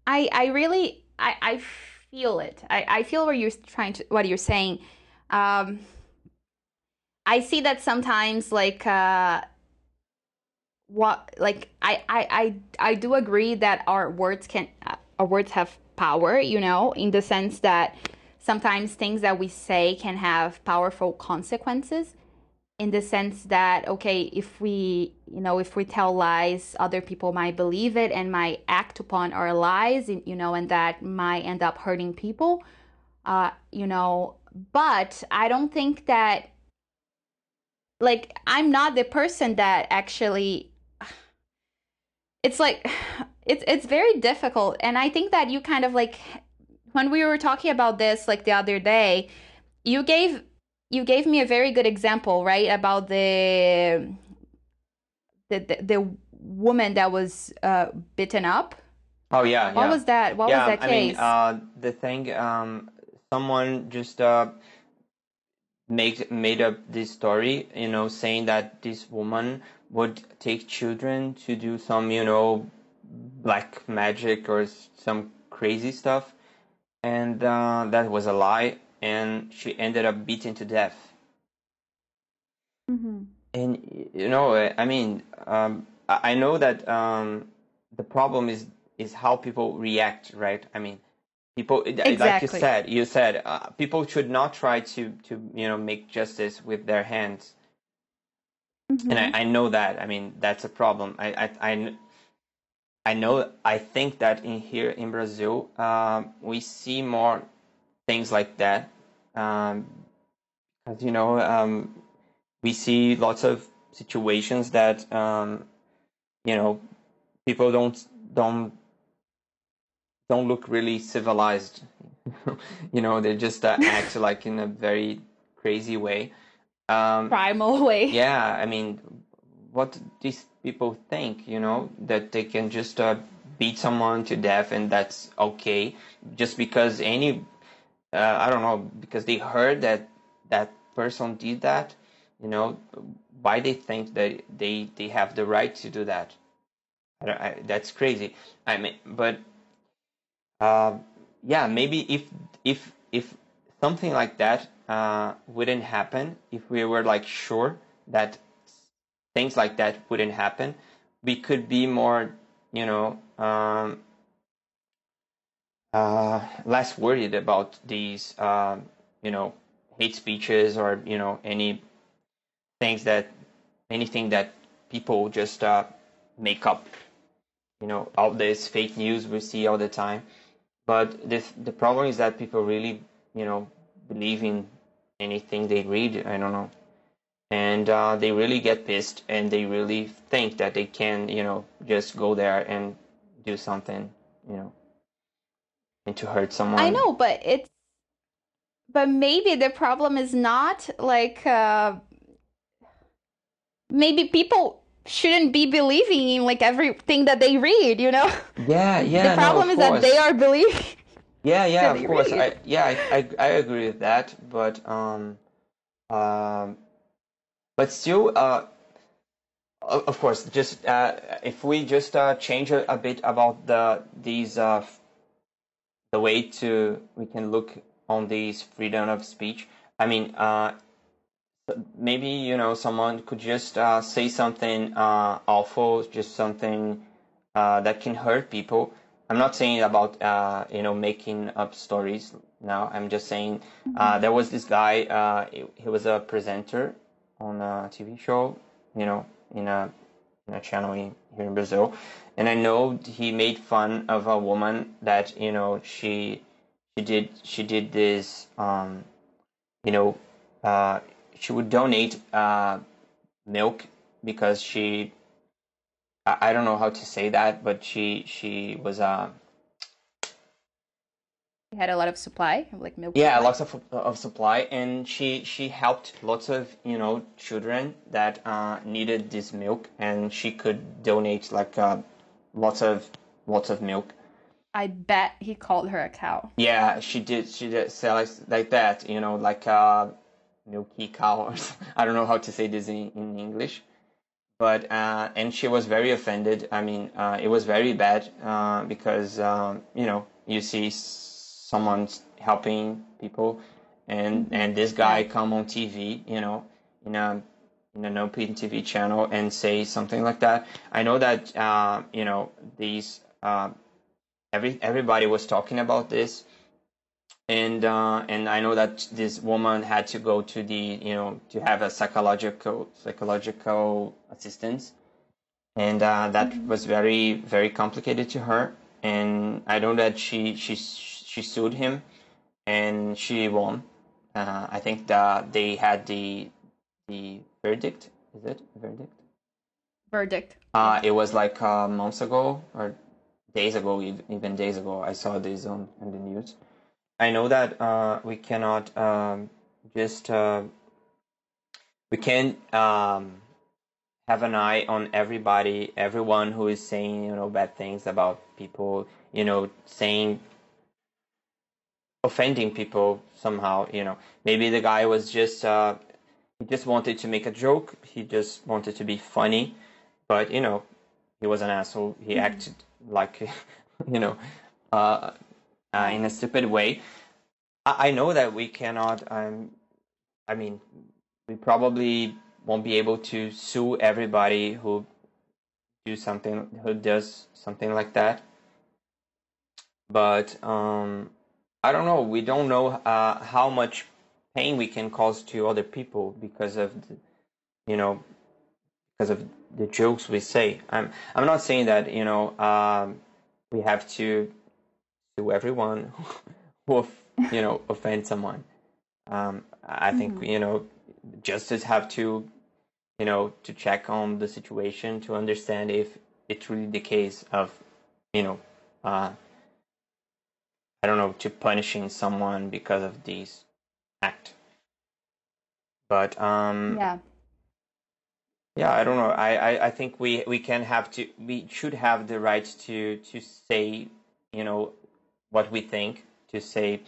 I I really I I feel it. I I feel what you're trying to what you're saying um, I see that sometimes like uh, what like I, I I I do agree that our words can uh, our words have power, you know, in the sense that sometimes things that we say can have powerful consequences in the sense that okay if we you know if we tell lies other people might believe it and might act upon our lies you know and that might end up hurting people uh you know. But I don't think that like I'm not the person that actually <sighs> it's like <sighs> it's it's very difficult. And I think that you kind of like when we were talking about this like the other day you gave you gave me a very good example right about the the the, the woman that was uh, bitten up? Oh yeah what yeah. was that? What yeah, was that case I mean, uh, the thing um someone just uh, make made up this story, you know, saying that this woman would take children to do some, you know, black magic or some crazy stuff, and uh, that was a lie, and she ended up beaten to death. Mm-hmm. And you know, I mean, um, I know that um, the problem is is how people react, right? I mean, people exactly. like you said you said uh, people should not try to to you know make justice with their hands mm-hmm. and I, mm-hmm. I know that i mean that's a problem I, I i i know i think that in here in brazil um, we see more things like that um because you know um we see lots of situations that um you know people don't don't don't look really civilized. <laughs> you know, they just uh, act <laughs> like in a very crazy way. Um, Primal way. Yeah, I mean, what these people think, you know, that they can just uh, beat someone to death and that's okay, just because any uh, I don't know because they heard that that person did that. You know, why they think that they they have the right to do that? I, I, that's crazy. I mean, but uh, yeah, maybe if if if something like that uh, wouldn't happen, if we were like sure that things like that wouldn't happen, we could be more, you know, um, uh, less worried about these, uh, you know, hate speeches or you know any things that anything that people just uh, make up. You know, all this fake news we see all the time. But the the problem is that people really, you know, believe in anything they read. I don't know, and uh, they really get pissed and they really think that they can, you know, just go there and do something, you know, and to hurt someone. I know, but it's but maybe the problem is not like uh, maybe people shouldn't be believing in like everything that they read you know yeah yeah <laughs> the problem no, is course. that they are believing yeah yeah <laughs> of course I, yeah I, I, I agree with that but um um but still uh of course just uh if we just uh change a, a bit about the these uh the way to we can look on these freedom of speech i mean uh maybe you know someone could just uh, say something uh, awful, just something uh, that can hurt people. I'm not saying about uh, you know making up stories now. I'm just saying uh, there was this guy. Uh, he, was a presenter on a TV show, you know, in a in a channel here in Brazil, and I know he made fun of a woman that you know she she did she did this um, you know uh, she would donate uh, milk because she I, I don't know how to say that, but she she was uh she had a lot of supply, like milk. Yeah, supply. lots of of supply, and she she helped lots of you know children that uh, needed this milk, and she could donate like uh, lots of lots of milk. I bet he called her a cow. Yeah, she did. She did say like, like that, you know, like uh, milky cow. <laughs> I don't know how to say this in, in English, but uh, and she was very offended. I mean, uh, it was very bad uh, because um, you know you see someone helping people, and mm-hmm. and this guy come on TV, you know, in a in an open TV channel and say something like that. I know that uh, you know these uh, every everybody was talking about this and uh, and I know that this woman had to go to the you know to have a psychological psychological assistance, and uh, that mm-hmm. was very very complicated to her. And I know that she she she sued him, and she won. Uh, I think that they had the the verdict. Is it verdict? Verdict. Uh, it was like uh, months ago or days ago, even days ago. I saw this on, on the news I know that uh, we cannot um, just uh, we can um, have an eye on everybody, everyone who is saying you know bad things about people, you know, saying offending people somehow. You know, maybe the guy was just uh, he just wanted to make a joke. He just wanted to be funny, but you know, he was an asshole. He mm-hmm. acted like <laughs> you know. Uh, uh, in a stupid way. I, I know that we cannot. Um, I mean, we probably won't be able to sue everybody who do something who does something like that. But um, I don't know. We don't know uh, how much pain we can cause to other people because of, the, you know, because of the jokes we say. I'm I'm not saying that you know um, we have to to everyone <laughs> who you know offend someone. Um, I think mm-hmm. you know justice have to you know to check on the situation to understand if it's really the case of you know uh, I don't know to punishing someone because of this act. But um, yeah yeah i don't know I, I i think we we can have to we should have the right to to say you know what we think, to say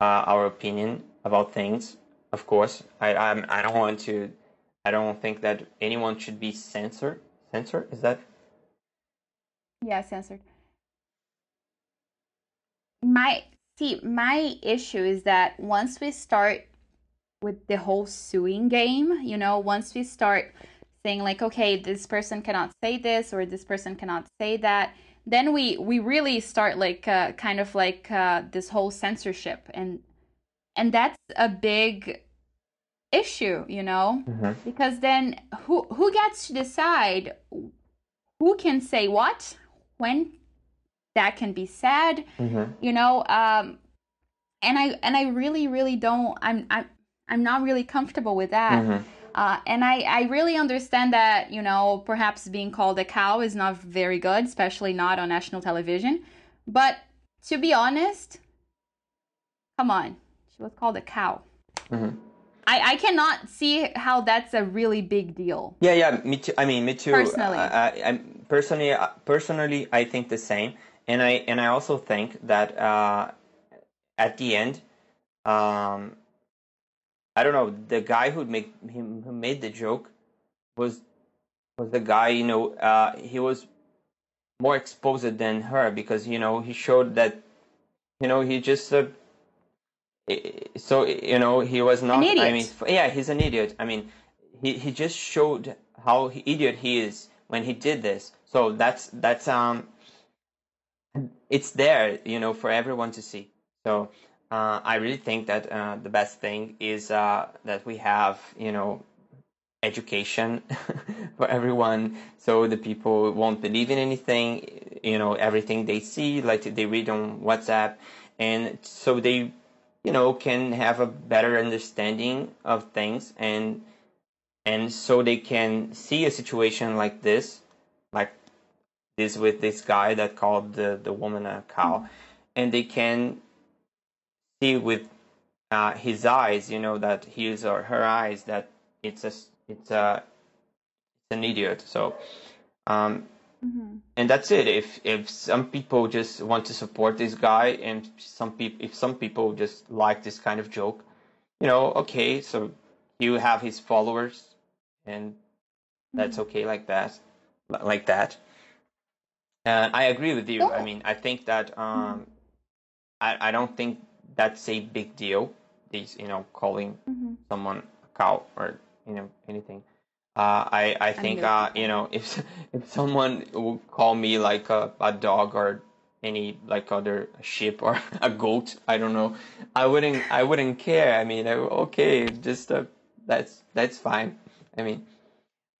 uh, our opinion about things. Of course, I I'm, I don't want to. I don't think that anyone should be censored. Censored is that? Yeah, censored. My see, my issue is that once we start with the whole suing game, you know, once we start saying like, okay, this person cannot say this or this person cannot say that, then we we really start like uh, kind of like uh, this whole censorship and and that's a big issue, you know, Mm-hmm. because then who who gets to decide who can say what when that can be said Mm-hmm. you know um and i and i really really don't i'm i'm i'm not really comfortable with that Mm-hmm. uh and i i really understand that you know perhaps being called a cow is not very good especially not on national television but to be honest come on she was called a cow Mm-hmm. i i cannot see how that's a really big deal Yeah, yeah, me too. I mean, me too. Personally. I, I, I personally, uh, personally, I think the same, and I and I also think that uh, at the end, um, I don't know, the guy who make him who made the joke was was the guy. You know, uh, he was more exposed than her because you know he showed that, you know, he just. Uh, so you know he was not. I idiot. mean, yeah, he's an idiot. I mean, he he just showed how idiot he is when he did this. So that's that's um, it's there, you know, for everyone to see. So uh, I really think that uh, the best thing is uh, that we have, you know, education <laughs> for everyone, so the people won't believe in anything, you know, everything they see, like they read on WhatsApp, and so they, you know, can have a better understanding of things and and so they can see a situation like this, like this with this guy that called the, the woman a cow, and they can see with uh, his eyes, you know, that his or her eyes that it's a it's a it's an idiot. So, um, mm-hmm. and that's it. If if some people just want to support this guy, and some people if some people just like this kind of joke, you know, okay, so you have his followers, and that's okay like that, like that. Uh, I agree with you. I mean, I think that um, I I don't think that's a big deal. These you know calling Mm-hmm. someone a cow or you know anything. Uh, I I think uh, you know if <laughs> if someone would call me like a, a dog or any like other sheep or <laughs> a goat, I don't know, I wouldn't I wouldn't care. I mean, I, okay, just uh, that's that's fine. I mean,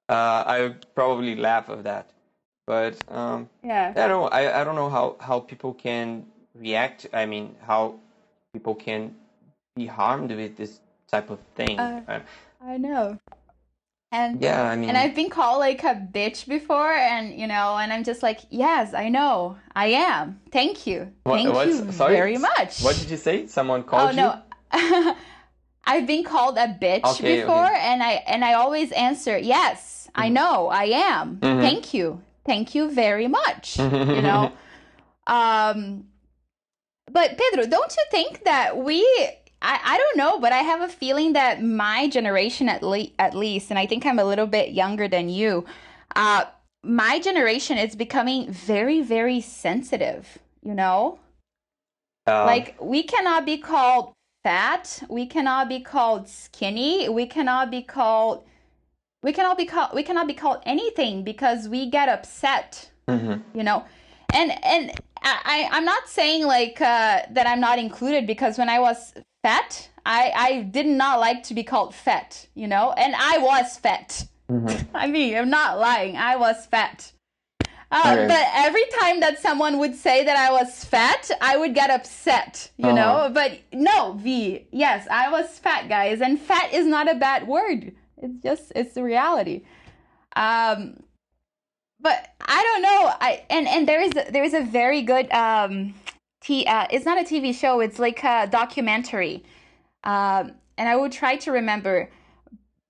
uh, I would probably laugh of that, but um, yeah I don't I, I don't know how, how people can react. I mean, how people can be harmed with this type of thing. Uh, Uh, i know and yeah, I mean, And I've been called like a bitch before, and you know, and I'm just like, yes, I know, I am. Thank you, what- thank you sorry, very much. What did you say? Someone oh called you? no, <laughs> I've been called a bitch Okay, before, okay. and I and I always answer, yes, I know, I am. Mhm. Thank you, thank you very much. <laughs> you know, um, but Pedro, don't you think that we? I, I don't know, but I have a feeling that my generation, at le- at least, and I think I'm a little bit younger than you. Uh, my generation is becoming very, very sensitive. You know, Um, like we cannot be called fat, we cannot be called skinny, we cannot be called, we cannot be called, we cannot be called anything because we get upset mhm. you know and and i i'm not saying like uh that i'm not included because when i was fat i i did not like to be called fat you know and i was fat Mhm. <laughs> i mean i'm not lying i was fat uh, Okay. but every time that someone would say that I was fat, I would get upset, you Uh-huh. know? But no, V, yes, I was fat, guys. And fat is not a bad word. It's just, it's the reality. Um, but I don't know. I and and there is a, there is a very good um, t. Uh, it's not a TV show. It's like a documentary, um, and I would try to remember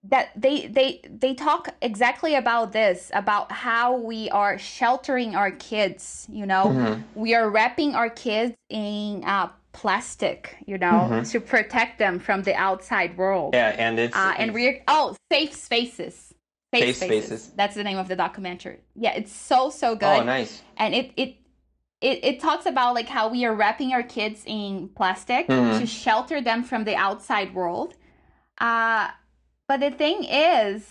that they they they talk exactly about this about how we are sheltering our kids. You know, Mhm. we are wrapping our kids in uh, plastic, you know, mm-hmm. to protect them from the outside world. Yeah, and it's, uh, and we're oh safe spaces. Safe, safe spaces. spaces. That's the name of the documentary. Yeah, it's so so good. Oh, nice. And it it it, it talks about like how we are wrapping our kids in plastic mm-hmm. to shelter them from the outside world. Uh, but the thing is,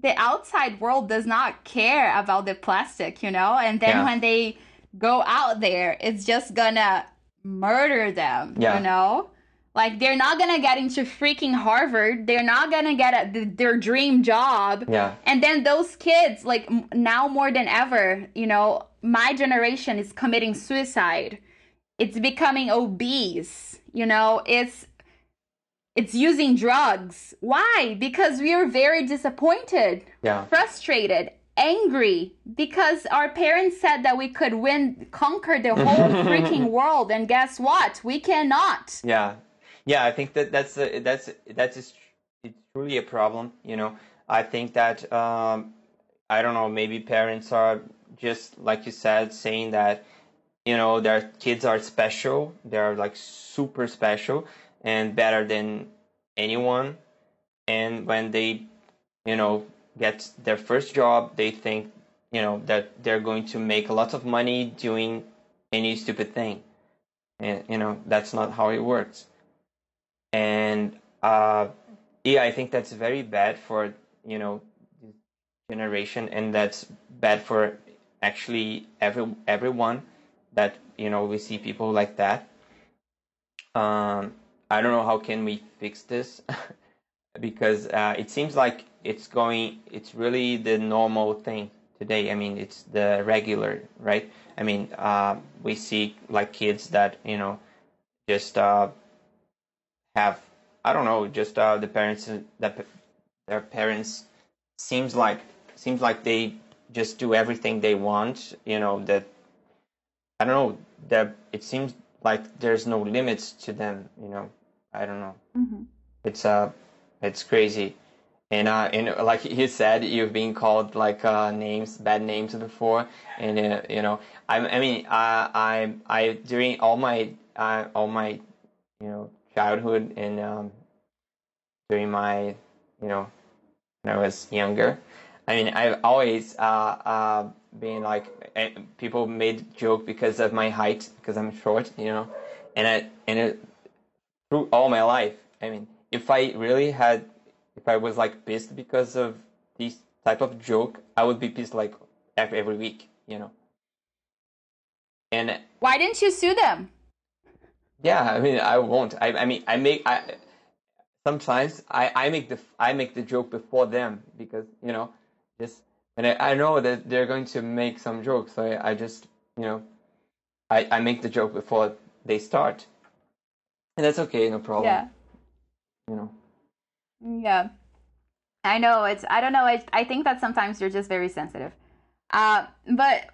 the outside world does not care about the plastic, you know? And then yeah. when they go out there, it's just gonna murder them, yeah. you know? Like they're not gonna get into freaking Harvard. They're not gonna get a, their dream job. Yeah. And then those kids, like now more than ever, you know, my generation is committing suicide. It's becoming obese. You know, it's it's using drugs. Why? Because we are very disappointed, yeah. frustrated, angry because our parents said that we could win conquer the whole <laughs> freaking world and guess what? We cannot. Yeah yeah, I think that that's a, that's that's it's truly a problem. You know, I think that um, I don't know. Maybe parents are just like you said, saying that you know their kids are special. They're like super special and better than anyone. And when they, you know, get their first job, they think you know that they're going to make a lot of money doing any stupid thing. And you know that's not how it works. And uh, yeah, I think that's very bad for you know generation, and that's bad for actually every everyone that you know we see people like that. Um, I don't know how can we fix this <laughs> because uh, it seems like it's going. It's really the normal thing today. I mean, it's the regular, right? I mean, uh, we see like kids that you know just uh, have I don't know just uh, the parents that their parents seems like seems like they just do everything they want you know that I don't know that it seems like there's no limits to them you know I don't know mm-hmm. it's uh it's crazy and uh and like you said you've been called like uh names bad names before and uh, you know I I mean I I I during all my uh, all my you know childhood and um, during my, you know, when I was younger. I mean, I've always uh, uh, been like eh, people made joke because of my height because I'm short, you know, and I and it through all my life. I mean, if I really had, if I was like pissed because of this type of joke, I would be pissed like every, every week, you know. And why didn't you sue them? Yeah, I mean, I won't. I, I mean, I make. I sometimes I, I make the I make the joke before them because you know, just and I, I know that they're going to make some jokes, so I, I just you know, I I make the joke before they start, and that's okay, no problem. Yeah. You know. Yeah. I know it's I don't know I I think that sometimes you're just very sensitive. Uh but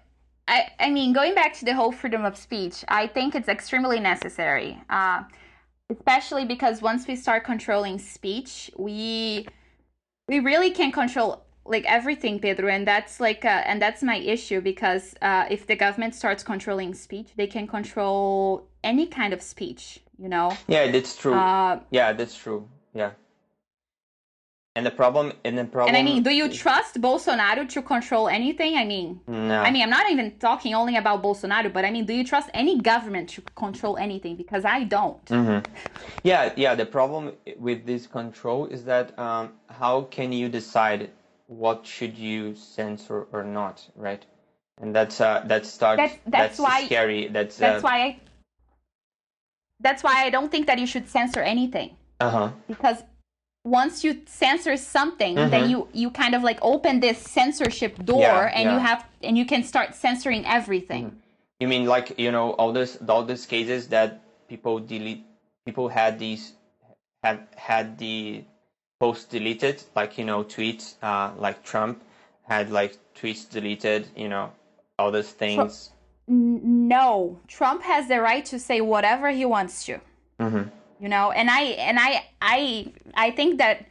I, I mean, going back to the whole freedom of speech, I think it's extremely necessary, uh, especially because once we start controlling speech, we we really can control like everything, Pedro, and that's like, uh, and that's my issue because uh, if the government starts controlling speech, they can control any kind of speech, you know. Yeah, that's true. Uh, yeah, that's true. Yeah. And the problem, and the problem. And I mean, do you trust Bolsonaro to control anything? I mean, no. I mean, I'm not even talking only about Bolsonaro, but I mean, do you trust any government to control anything? Because I don't. Mm-hmm. Yeah, yeah. The problem with this control is that um, how can you decide what should you censor or not, right? And that's uh, that starts. That's, that's, that's why scary. That's that's uh, why I. That's why I don't think that you should censor anything. Uh huh. Because once you censor something mm-hmm. then you you kind of like open this censorship door yeah, and yeah. you have and you can start censoring everything mm-hmm. you mean like you know all this all these cases that people delete people had these have had the post deleted like you know tweets uh like trump had like tweets deleted you know all those things no trump has the right to say whatever he wants to mm-hmm you know and i and i i i think that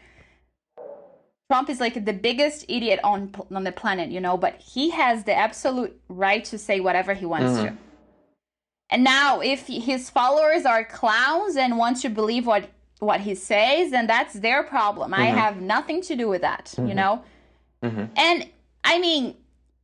trump is like the biggest idiot on on the planet you know but he has the absolute right to say whatever he wants mm-hmm. to and now if his followers are clowns and want to believe what what he says, then that's their problem. Mm-hmm. I have nothing to do with that, mm-hmm. you know? Mm-hmm. And I mean,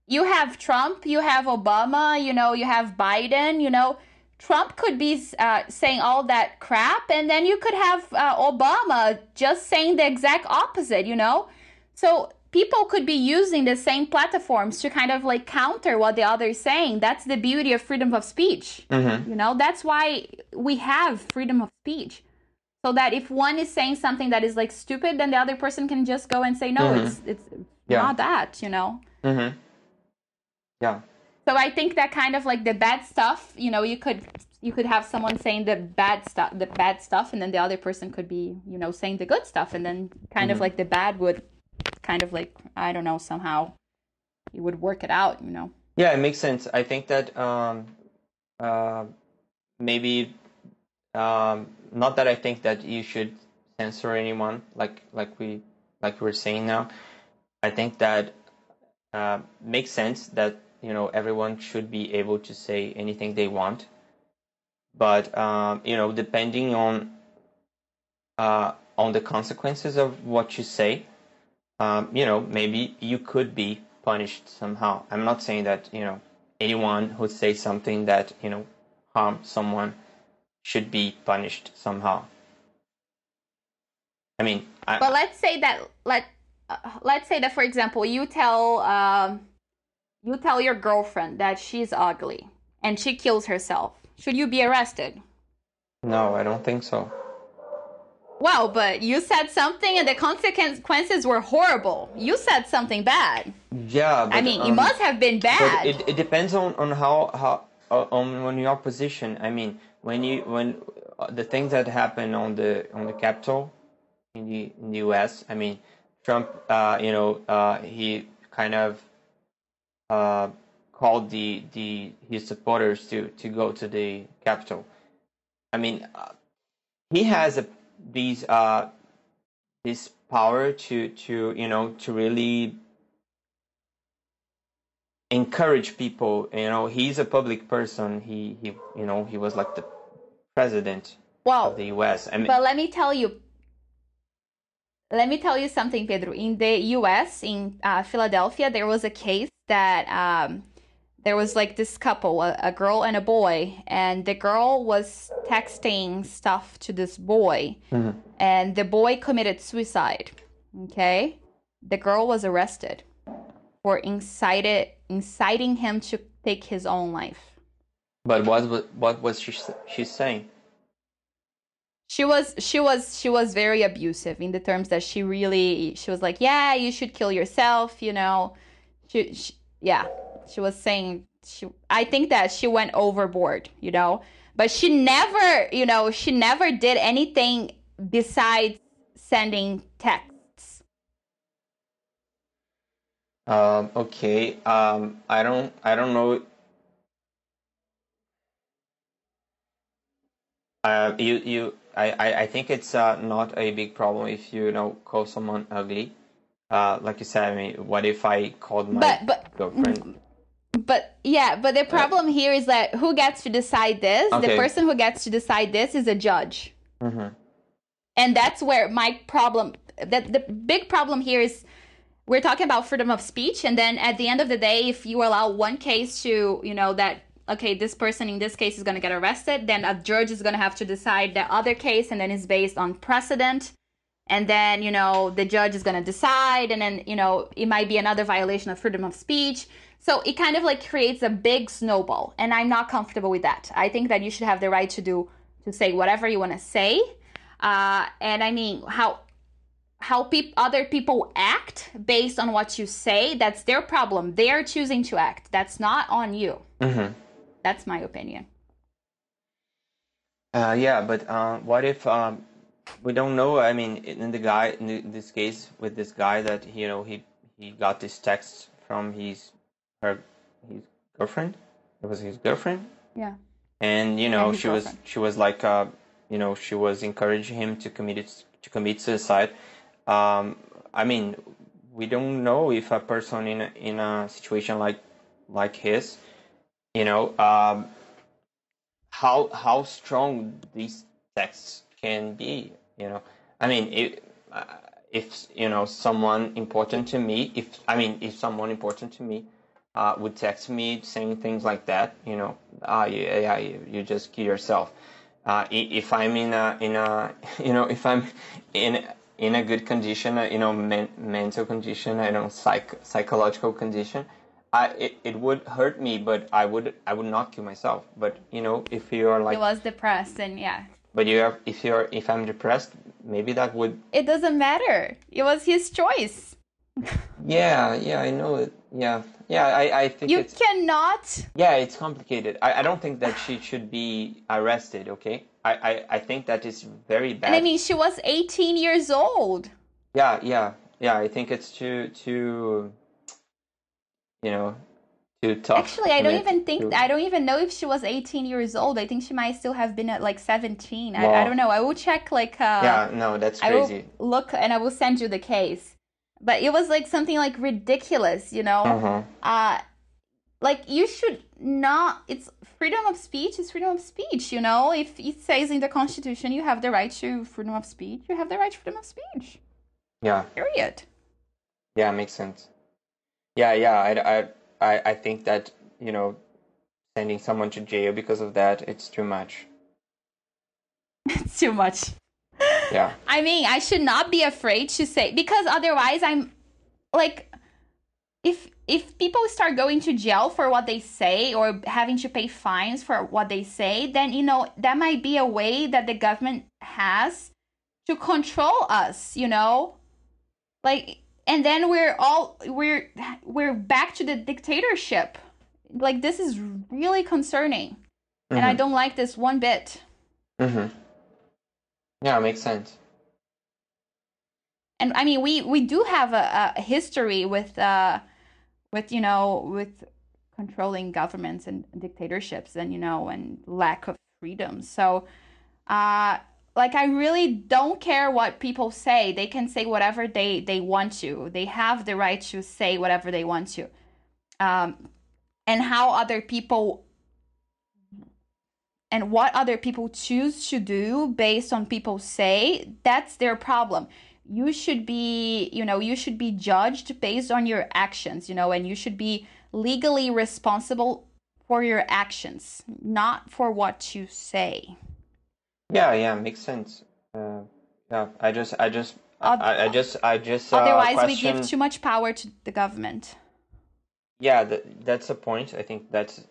you have Trump, you have Obama, you know, you have Biden, you know. Trump could be uh, saying all that crap, and then you could have uh, Obama just saying the exact opposite, you know? So people could be using the same platforms to kind of like counter what the other is saying. That's the beauty of freedom of speech. Mm-hmm. You know, that's why we have freedom of speech so that if one is saying something that is like stupid then the other person can just go and say no mm-hmm. it's it's yeah. not that you know mm-hmm. Yeah so i think that kind of like the bad stuff you know you could you could have someone saying the bad stuff the bad stuff and then the other person could be you know saying the good stuff and then kind mm-hmm. of like the bad would kind of like i don't know somehow you would work it out you know yeah it makes sense i think that um uh maybe um not that I think that you should censor anyone like like we like we are saying now. I think that uh, makes sense that you know everyone should be able to say anything they want, but um, you know depending on uh, on the consequences of what you say, um, you know maybe you could be punished somehow. I'm not saying that you know anyone who says something that you know harm someone should be punished somehow. I mean, I, but let's say that let uh, let's say that for example, you tell um, you tell your girlfriend that she's ugly and she kills herself. Should you be arrested? No, I don't think so. Well, but you said something and the consequences were horrible. You said something bad. Yeah, but, I mean, um, it must have been bad. It, it depends on on how how uh, on on your position. I mean, when you when uh, the things that happen on the on the Capitol in the in the U.S. I mean, Trump, uh, you know, uh, he kind of uh, called the the his supporters to to go to the Capitol. I mean, uh, he has a these uh this power to to you know to really encourage people you know he's a public person he he you know he was like the president well, of the US. I mean, but let me tell you, let me tell you something, Pedro. In the U.S., in uh, Philadelphia, there was a case that um, there was like this couple, a, a, girl and a boy, and the girl was texting stuff to this boy, mm-hmm. and the boy committed suicide. Okay, the girl was arrested for incited inciting him to take his own life. But what what was she she saying? She was she was she was very abusive in the terms that she really she was like, "Yeah, you should kill yourself," you know. She, she yeah, she was saying she I think that she went overboard, you know. But she never, you know, she never did anything besides sending texts. Um okay. Um I don't I don't know Uh, you you I, I I think it's uh, not a big problem if you, you know call someone ugly. Uh, like you said, I mean, what if I called my but, but, girlfriend? But yeah, but the problem here is that who gets to decide this? Okay. The person who gets to decide this is a judge. Mm-hmm. And that's where my problem. That the big problem here is we're talking about freedom of speech, and then at the end of the day, if you allow one case to you know that okay, this person in this case is going to get arrested, then a judge is going to have to decide the other case, and then it's based on precedent. And then, you know, the judge is going to decide, and then, you know, it might be another violation of freedom of speech. So it kind of like creates a big snowball, and I'm not comfortable with that. I think that you should have the right to do, to say whatever you want to say. Uh, and I mean, how how pe- other people act based on what you say that's their problem they're choosing to act that's not on you mm-hmm. That's my opinion. Uh, yeah, but uh, what if um, we don't know? I mean, in the guy, in this case, with this guy that you know, he he got this text from his her his girlfriend. It was his girlfriend. Yeah. And you know, she girlfriend. was she was like, uh, you know, she was encouraging him to commit it, to commit suicide. Um, I mean, we don't know if a person in a, in a situation like like his you know, um, how how strong these texts can be. You know, I mean, it, uh, if you know someone important to me, if I mean, if someone important to me uh, would text me saying things like that, you know, ah, yeah, yeah, you, you just kill yourself. Uh, if I'm in a in a <laughs> you know if I'm in in a good condition, uh, you know, men, mental condition, I know, psych psychological condition, I it, it would hurt me, but I would I would not kill myself. But you know, if you are like he was depressed and yeah. But you have if you're if I'm depressed, maybe that would. It doesn't matter. It was his choice. <laughs> yeah, yeah, I know it. Yeah, yeah, I, I think you it's, cannot. Yeah, it's complicated. I, I don't think that she should be arrested. Okay, I, I, I think that is very bad. And I mean, she was 18 years old. Yeah, yeah, yeah. I think it's too too. You know, too tough. Actually, I don't even think to... I don't even know if she was 18 years old. I think she might still have been at like 17. Well, I, I don't know. I will check like. Uh, yeah, no, that's crazy. I will look and I will send you the case but it was like something like ridiculous, you know. Uh-huh. Uh, like you should not. It's freedom of speech is freedom of speech, you know. If it says in the Constitution you have the right to freedom of speech, you have the right to freedom of speech. Yeah. Period. Yeah, makes sense. Yeah, yeah. I, I, I think that you know, sending someone to jail because of that, it's too much. <laughs> it's too much. Yeah. <laughs> I mean i should not be afraid to say because otherwise i'm like if if people start going to jail for what they say or having to pay fines for what they say then you know that might be a way that the government has to control us you know? Like and then we're all we're we're back to the dictatorship like this is really concerning mm-hmm. and i mm-hmm. don't like this one bit mm-hmm. Yeah, makes sense. And I mean, we we do have a, a history with uh, with you know with controlling governments and dictatorships, and you know, and lack of freedom. So, uh, like, I really don't care what people say. They can say whatever they they want to. They have the right to say whatever they want to. Um, and how other people and what other people choose to do based on people say that's their problem you should be you know you should be judged based on your actions you know and you should be legally responsible for your actions not for what you say yeah yeah makes sense uh, yeah i just i just I, I just i just uh, otherwise question... we give too much power to the government yeah that, that's a point i think that's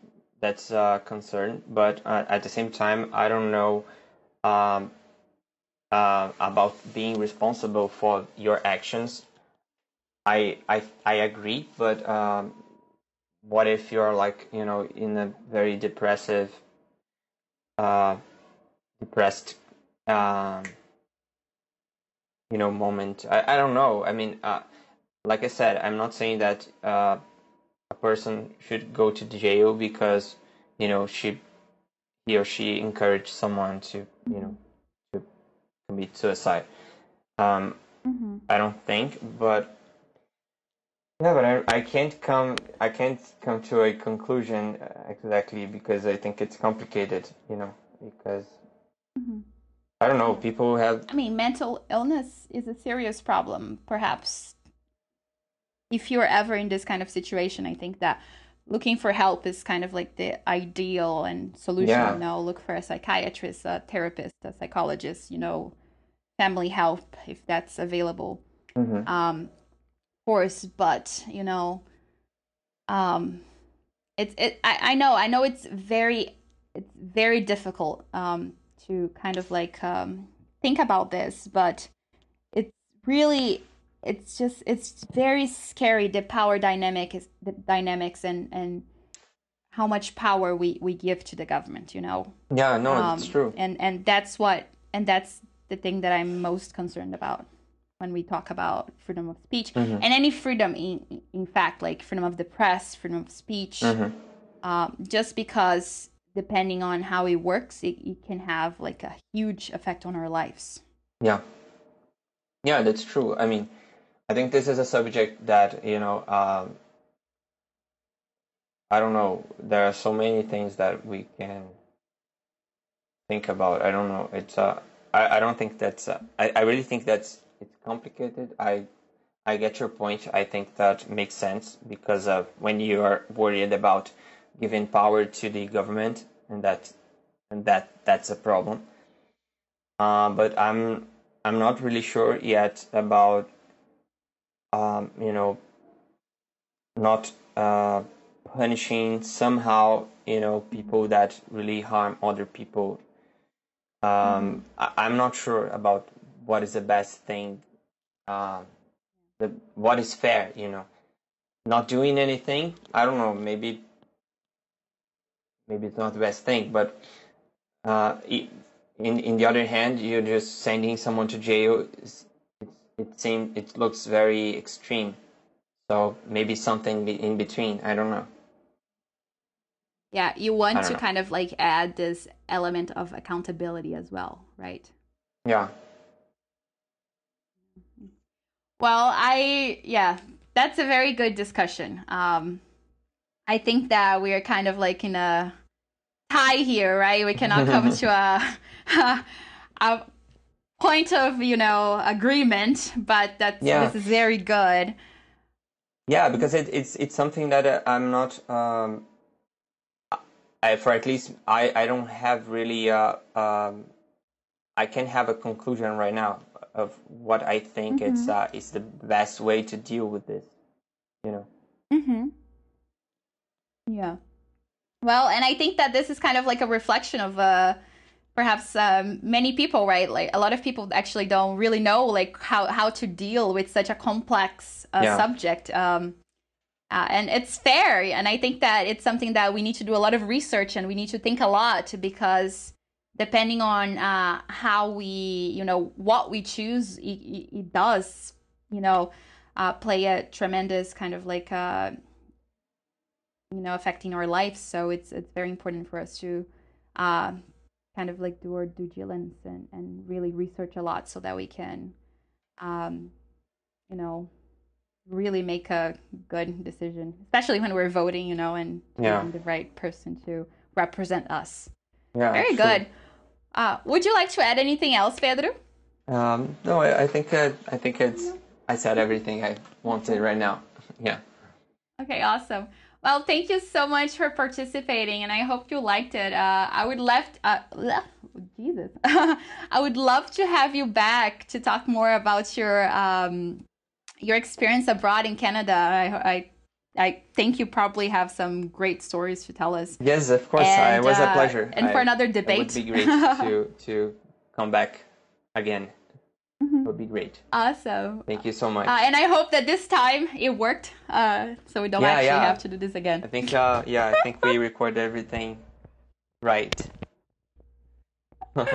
that's a concern. But uh, at the same time, I don't know um, uh, about being responsible for your actions. I I I agree, but um, what if you're like you know in a very depressive, depressed, um, you know moment? I I don't know. I mean, uh, like I said, I'm not saying that uh, a person should go to jail because you know she he or she encouraged someone to you know to commit suicide um, mm-hmm. i don't think but yeah but I, I can't come i can't come to a conclusion uh, exactly because i think it's complicated you know because mm-hmm. i don't know people have i mean mental illness is a serious problem perhaps if you're ever in this kind of situation, I think that looking for help is kind of like the ideal and solution. Yeah. You know, look for a psychiatrist, a therapist, a psychologist. You know, family help if that's available. Mm-hmm. Um, of course, but you know, um, it's it. I, I know. I know it's very it's very difficult um to kind of like um think about this, but it's really it's just it's very scary the power dynamic is the dynamics and and how much power we we give to the government you know yeah no um, it's true and and that's what and that's the thing that i'm most concerned about when we talk about freedom of speech mm-hmm. and any freedom in in fact like freedom of the press freedom of speech mm-hmm. um, just because depending on how it works it, it can have like a huge effect on our lives yeah yeah that's true i mean I think this is a subject that you know. Um, I don't know. There are so many things that we can think about. I don't know. It's uh, I, I don't think that's. Uh, I I really think that's it's complicated. I I get your point. I think that makes sense because of when you are worried about giving power to the government, and that and that that's a problem. Uh, but I'm I'm not really sure yet about um, you know not uh, punishing somehow you know people that really harm other people. Um, mm-hmm. I, am not sure about what is the best thing. Um, the what is fair, you know. Not doing anything, I don't know, maybe maybe it's not the best thing, but uh, in in the other hand, you're just sending someone to jail. It, it seems it looks very extreme. So maybe something in between. I don't know. Yeah, you want to know. kind of like add this element of accountability as well, right? Yeah. Well, I yeah, that's a very good discussion. Um, I think that we are kind of like in a tie here, right? We cannot <laughs> come to a, a, <laughs> a point of you know agreement, but that's yeah. this is very good. Yeah, because it, it's it's something that uh, I'm not. Um, I, for at least I, I don't have really. Uh, um, I can't have a conclusion right now of what I think mm-hmm. it's uh, is the best way to deal with this. You know. Mhm. Yeah. Well, and I think that this is kind of like a reflection of uh perhaps um, many people, right? Like a lot of people actually don't really know like how how to deal with such a complex uh, yeah. subject. Um, uh, and it's fair, and I think that it's something that we need to do a lot of research and we need to think a lot because depending on uh, how we, you know, what we choose, it, it does, you know, uh, play a tremendous kind of like, uh, you know, affecting our lives. So it's it's very important for us to uh, kind of like do our due diligence and, and really research a lot so that we can, um, you know, really make a good decision, especially when we're voting, you know, and yeah. the right person to represent us. Yeah, very good. Uh, would you like to add anything else, Pedro? Um, no, I, I think uh, I think it's I said everything I wanted right now. <laughs> yeah. Okay, awesome. Well, thank you so much for participating, and I hope you liked it. Uh, I would love, uh, Jesus, <laughs> I would love to have you back to talk more about your um, your experience abroad in Canada. I, I I think you probably have some great stories to tell us. Yes, of course. And, it was a uh, pleasure. And I, for another debate. It would be great to, <laughs> to come back again. Mm-hmm. It would be great. Awesome. Thank you so much. Uh, and I hope that this time it worked, uh, so we don't yeah, actually yeah. have to do this again. I think, uh, yeah, I think we <laughs> recorded everything right. <laughs>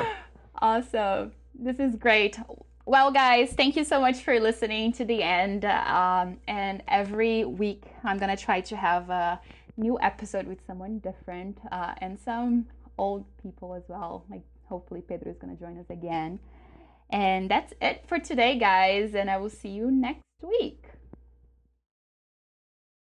awesome. This is great. Well, guys, thank you so much for listening to the end. Um, and every week, I'm going to try to have a new episode with someone different uh, and some old people as well. Like, hopefully, Pedro is going to join us again. And that's it for today, guys. And I will see you next week.